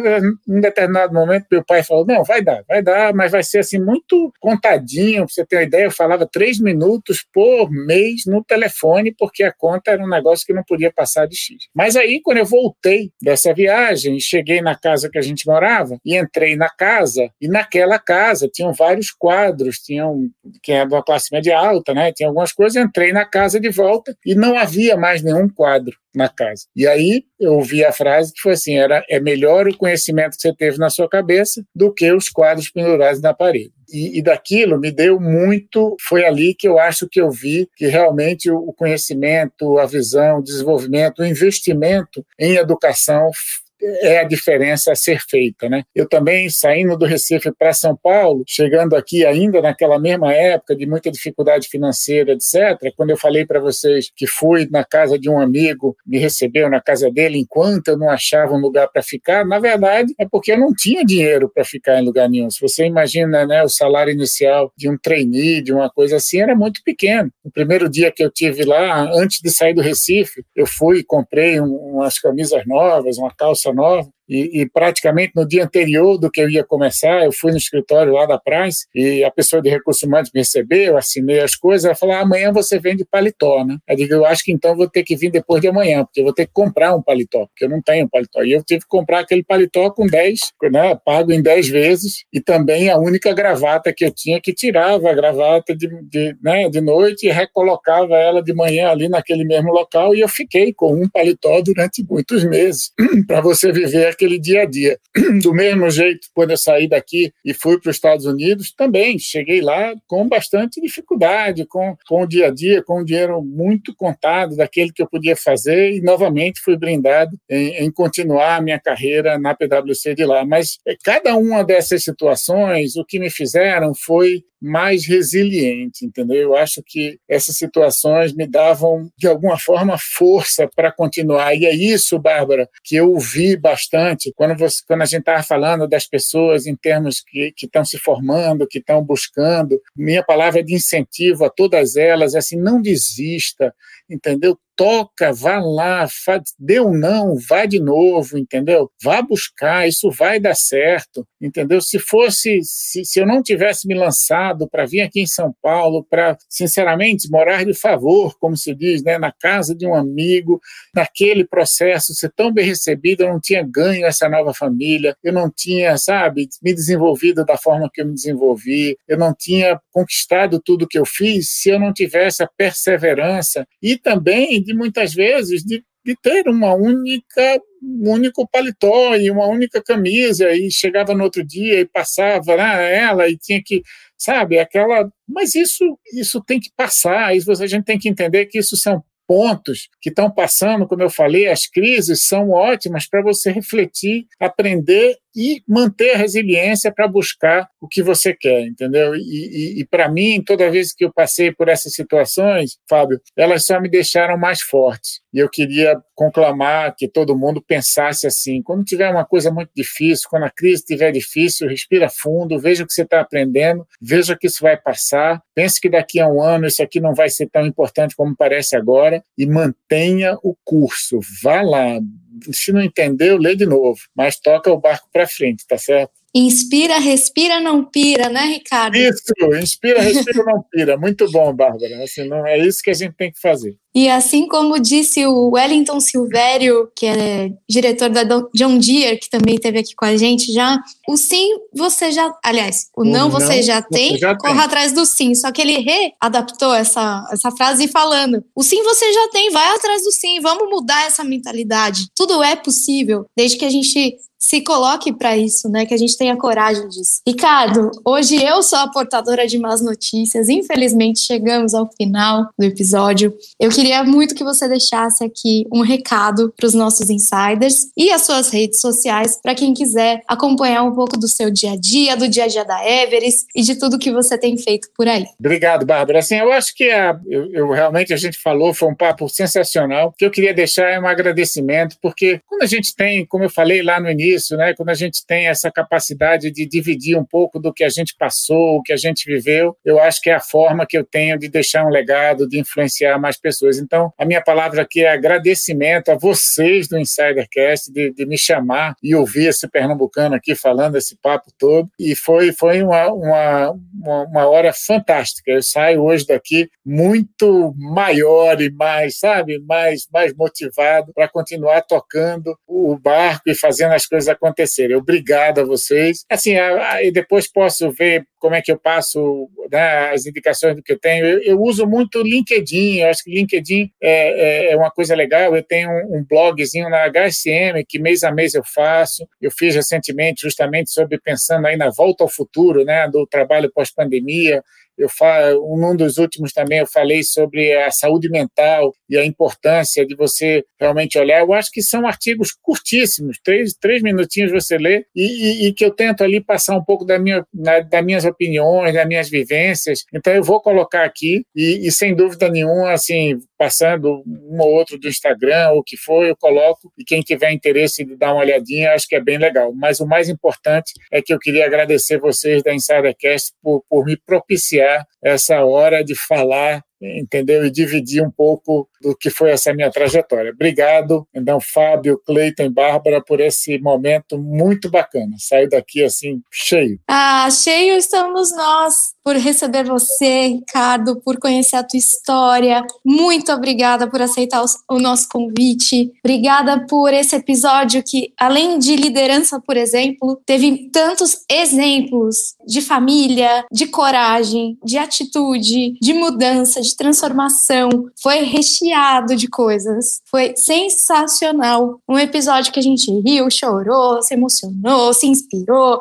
S2: um determinado momento, meu pai falou, não, vai dar, vai dar, mas vai ser assim muito contadinho. Para você ter uma ideia, eu falava três minutos por mês no telefone, porque a conta era um negócio que não podia passar de X. Mas aí, quando eu voltei dessa viagem cheguei na casa casa que a gente morava e entrei na casa e naquela casa tinham vários quadros, tinham que é de uma classe média alta, né? Tinha algumas coisas, entrei na casa de volta e não havia mais nenhum quadro na casa. E aí eu ouvi a frase que foi assim: era é melhor o conhecimento que você teve na sua cabeça do que os quadros pendurados na parede. E, e, daquilo me deu muito. Foi ali que eu acho que eu vi que realmente o conhecimento, a visão, o desenvolvimento, o investimento em educação é a diferença a ser feita, né? Eu também saindo do Recife para São Paulo, chegando aqui ainda naquela mesma época de muita dificuldade financeira, etc. Quando eu falei para vocês que fui na casa de um amigo, me recebeu na casa dele enquanto eu não achava um lugar para ficar, na verdade é porque eu não tinha dinheiro para ficar em lugar nenhum. Se você imagina, né, o salário inicial de um trainee, de uma coisa assim, era muito pequeno. O primeiro dia que eu tive lá, antes de sair do Recife, eu fui e comprei um, umas camisas novas, uma calça nova, e, e, praticamente no dia anterior do que eu ia começar, eu fui no escritório lá da Price e a pessoa de recursos humanos me recebeu, assinei as coisas, ela falou, amanhã você vende paletó, né? Eu digo, eu acho que então vou ter que vir depois de amanhã, porque eu vou ter que comprar um paletó, porque eu não tenho paletó. E eu tive que comprar aquele paletó com 10, né, pago em 10 vezes, e também a única gravata que eu tinha que tirava a gravata de, de, né, de noite e recolocava ela de manhã ali naquele mesmo local, e eu fiquei com um paletó durante muitos meses, para você viver aquele dia a dia. Do mesmo jeito, quando eu saí daqui e fui para os Estados Unidos, também cheguei lá com bastante dificuldade, com, com o dia a dia, com um dinheiro muito contado daquele que eu podia fazer, e novamente fui brindado em, em continuar a minha carreira na PwC de lá. Mas eh, cada uma dessas situações, o que me fizeram foi mais resiliente, entendeu? Eu acho que essas situações me davam, de alguma forma, força para continuar. E é isso, Bárbara, que eu ouvi bastante quando, você, quando a gente estava falando das pessoas em termos que estão se formando, que estão buscando. Minha palavra de incentivo a todas elas é assim: não desista, entendeu? Toca, vá lá, deu não, vá de novo, entendeu? Vá buscar, isso vai dar certo, entendeu? Se fosse, se, se eu não tivesse me lançado para vir aqui em São Paulo, para, sinceramente, morar de favor, como se diz, né, na casa de um amigo, naquele processo, ser tão bem recebido, eu não tinha ganho essa nova família, eu não tinha, sabe, me desenvolvido da forma que eu me desenvolvi, eu não tinha conquistado tudo que eu fiz se eu não tivesse a perseverança e também de muitas vezes de, de ter uma única um único paletó e uma única camisa e chegava no outro dia e passava né, ela e tinha que sabe aquela mas isso isso tem que passar isso a gente tem que entender que isso são pontos que estão passando, como eu falei, as crises são ótimas para você refletir, aprender e manter a resiliência para buscar o que você quer, entendeu? E, e, e para mim, toda vez que eu passei por essas situações, Fábio, elas só me deixaram mais forte. E eu queria conclamar que todo mundo pensasse assim: quando tiver uma coisa muito difícil, quando a crise estiver difícil, respira fundo, veja o que você está aprendendo, veja que isso vai passar, pense que daqui a um ano isso aqui não vai ser tão importante como parece agora e mantenha o curso. Vá lá, se não entendeu, lê de novo, mas toca o barco para frente, tá certo?
S4: Inspira, respira, não pira, né, Ricardo?
S2: Isso, inspira, respira, não pira. Muito bom, Bárbara. Assim, não, é isso que a gente tem que fazer.
S4: E assim como disse o Wellington Silvério, que é diretor da John Deere, que também esteve aqui com a gente já, o sim você já, aliás, o, o não, não, você já tem, já corra tem. atrás do sim. Só que ele readaptou essa, essa frase falando: o sim você já tem, vai atrás do sim, vamos mudar essa mentalidade. Tudo é possível, desde que a gente se coloque para isso, né? Que a gente tenha coragem disso. Ricardo, hoje eu sou a portadora de más notícias. Infelizmente chegamos ao final do episódio. Eu queria muito que você deixasse aqui um recado para os nossos insiders e as suas redes sociais para quem quiser acompanhar um pouco do seu dia a dia, do dia a dia da Everest e de tudo que você tem feito por aí.
S2: Obrigado, Bárbara. Assim, eu acho que a, eu, eu realmente a gente falou foi um papo sensacional. O que eu queria deixar é um agradecimento porque quando a gente tem, como eu falei lá no início isso, né? Quando a gente tem essa capacidade de dividir um pouco do que a gente passou, o que a gente viveu, eu acho que é a forma que eu tenho de deixar um legado, de influenciar mais pessoas. Então, a minha palavra aqui é agradecimento a vocês do Insidercast de, de me chamar e ouvir esse pernambucano aqui falando esse papo todo. E foi, foi uma, uma, uma hora fantástica. Eu saio hoje daqui muito maior e mais, sabe, mais, mais motivado para continuar tocando o barco e fazendo as coisas coisas acontecerem. Obrigado a vocês. Assim, e depois posso ver como é que eu passo né, as indicações do que eu tenho. Eu, eu uso muito LinkedIn, eu acho que LinkedIn é, é, é uma coisa legal. Eu tenho um, um, blogzinho na HSM que mês a mês eu faço. Eu fiz recentemente justamente sobre pensando aí na volta ao futuro, né, do trabalho pós-pandemia. Eu falo, um dos últimos também eu falei sobre a saúde mental e a importância de você realmente olhar. Eu acho que são artigos curtíssimos, três, três minutinhos você lê, e, e, e que eu tento ali passar um pouco da minha, na, das minhas opiniões, das minhas vivências. Então eu vou colocar aqui, e, e sem dúvida nenhuma, assim, passando um ou outro do Instagram, ou o que for, eu coloco, e quem tiver interesse de dar uma olhadinha, acho que é bem legal. Mas o mais importante é que eu queria agradecer vocês da Insidercast por, por me propiciar essa hora de falar entendeu? E dividir um pouco do que foi essa minha trajetória. Obrigado, então, Fábio, Cleiton e Bárbara, por esse momento muito bacana. Saio daqui assim, cheio.
S4: Ah, cheio estamos nós por receber você, Ricardo, por conhecer a tua história. Muito obrigada por aceitar o nosso convite. Obrigada por esse episódio que, além de liderança, por exemplo, teve tantos exemplos de família, de coragem, de atitude, de mudança, de de transformação, foi recheado de coisas. Foi sensacional. Um episódio que a gente riu, chorou, se emocionou, se inspirou.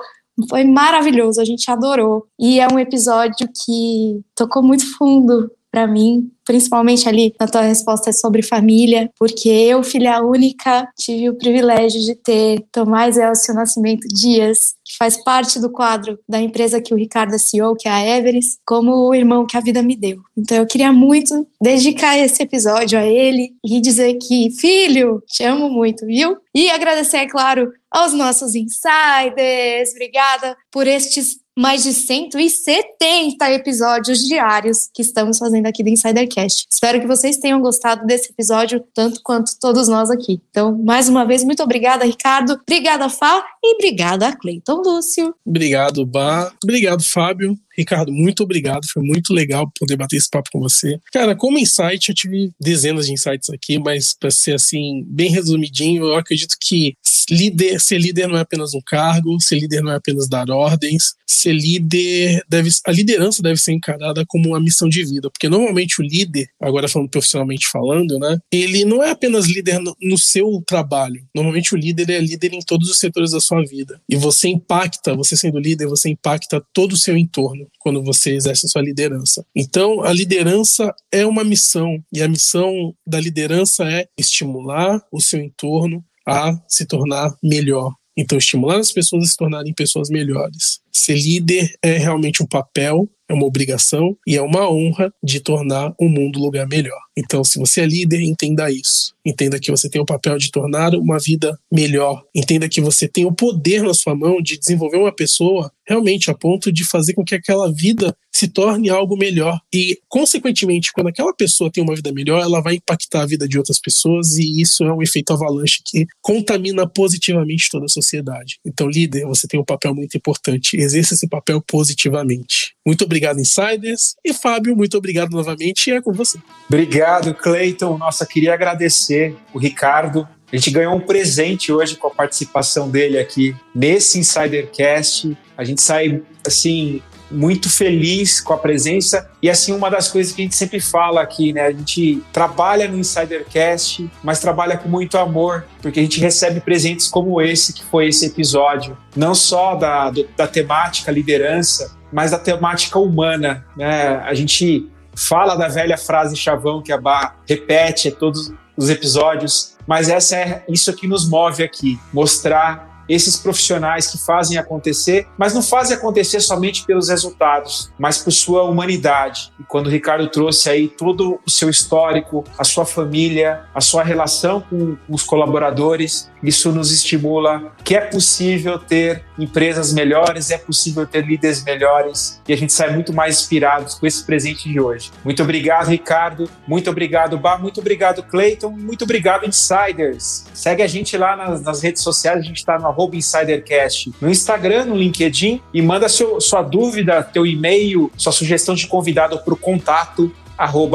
S4: Foi maravilhoso, a gente adorou. E é um episódio que tocou muito fundo para mim, principalmente ali na tua resposta sobre família, porque eu, filha única, tive o privilégio de ter Tomás Elcio Nascimento Dias, faz parte do quadro da empresa que o Ricardo é CEO, que é a Everest, como o irmão que a vida me deu. Então eu queria muito dedicar esse episódio a ele e dizer que, filho, te amo muito, viu? E agradecer, é claro, aos nossos insiders. Obrigada por estes mais de 170 episódios diários que estamos fazendo aqui do Insidercast. Espero que vocês tenham gostado desse episódio tanto quanto todos nós aqui. Então, mais uma vez, muito obrigada, Ricardo. Obrigada, Fá. E obrigada, Cleiton Lúcio.
S3: Obrigado, Bá. Obrigado, Fábio. Ricardo, muito obrigado. Foi muito legal poder bater esse papo com você. Cara, como insight, eu tive dezenas de insights aqui, mas para ser assim, bem resumidinho, eu acredito que líder, ser líder não é apenas um cargo, ser líder não é apenas dar ordens, ser líder deve, a liderança deve ser encarada como uma missão de vida, porque normalmente o líder, agora falando profissionalmente falando, né, ele não é apenas líder no, no seu trabalho. Normalmente o líder é líder em todos os setores da sua vida. E você impacta, você sendo líder, você impacta todo o seu entorno. quando você exerce a sua liderança. Então, a liderança é uma missão, e a missão da liderança é estimular o seu entorno a se tornar melhor. Então, estimular as pessoas a se tornarem pessoas melhores. Ser líder é realmente um papel, é uma obrigação e é uma honra de tornar o mundo um lugar melhor. Então, se você é líder, entenda isso. Entenda que você tem o papel de tornar uma vida melhor. Entenda que você tem o poder na sua mão de desenvolver uma pessoa realmente a ponto de fazer com que aquela vida se torne algo melhor. E, consequentemente, quando aquela pessoa tem uma vida melhor, ela vai impactar a vida de outras pessoas e isso é um efeito avalanche que contamina positivamente toda a sociedade. Então, líder, você tem um papel muito importante. Exerça esse papel positivamente. Muito obrigado, Insiders. E, Fábio, muito obrigado novamente. E é com você.
S1: Obrigado, Cleiton. Nossa, queria agradecer o Ricardo a gente ganhou um presente hoje com a participação dele aqui nesse Insidercast. A gente sai, assim, muito feliz com a presença. E assim, uma das coisas que a gente sempre fala aqui, né? A gente trabalha no Insidercast, mas trabalha com muito amor, porque a gente recebe presentes como esse, que foi esse episódio. Não só da, do, da temática liderança, mas da temática humana, né? A gente fala da velha frase chavão que a Bar repete todos os episódios, mas essa é isso que nos move aqui, mostrar esses profissionais que fazem acontecer, mas não fazem acontecer somente pelos resultados, mas por sua humanidade. E quando o Ricardo trouxe aí todo o seu histórico, a sua família, a sua relação com os colaboradores, isso nos estimula que é possível ter empresas melhores, é possível ter líderes melhores e a gente sai muito mais inspirados com esse presente de hoje. Muito obrigado, Ricardo. Muito obrigado, Bar. Muito obrigado, Clayton. Muito obrigado, Insiders. Segue a gente lá nas, nas redes sociais. A gente está no InsiderCast no Instagram, no LinkedIn e manda seu, sua dúvida, teu e-mail, sua sugestão de convidado para o contato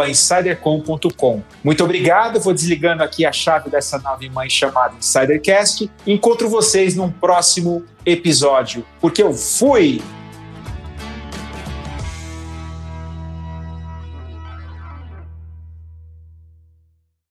S1: insidercom.com. Muito obrigado, vou desligando aqui a chave dessa nave mãe chamada Insidercast. Encontro vocês num próximo episódio, porque eu fui!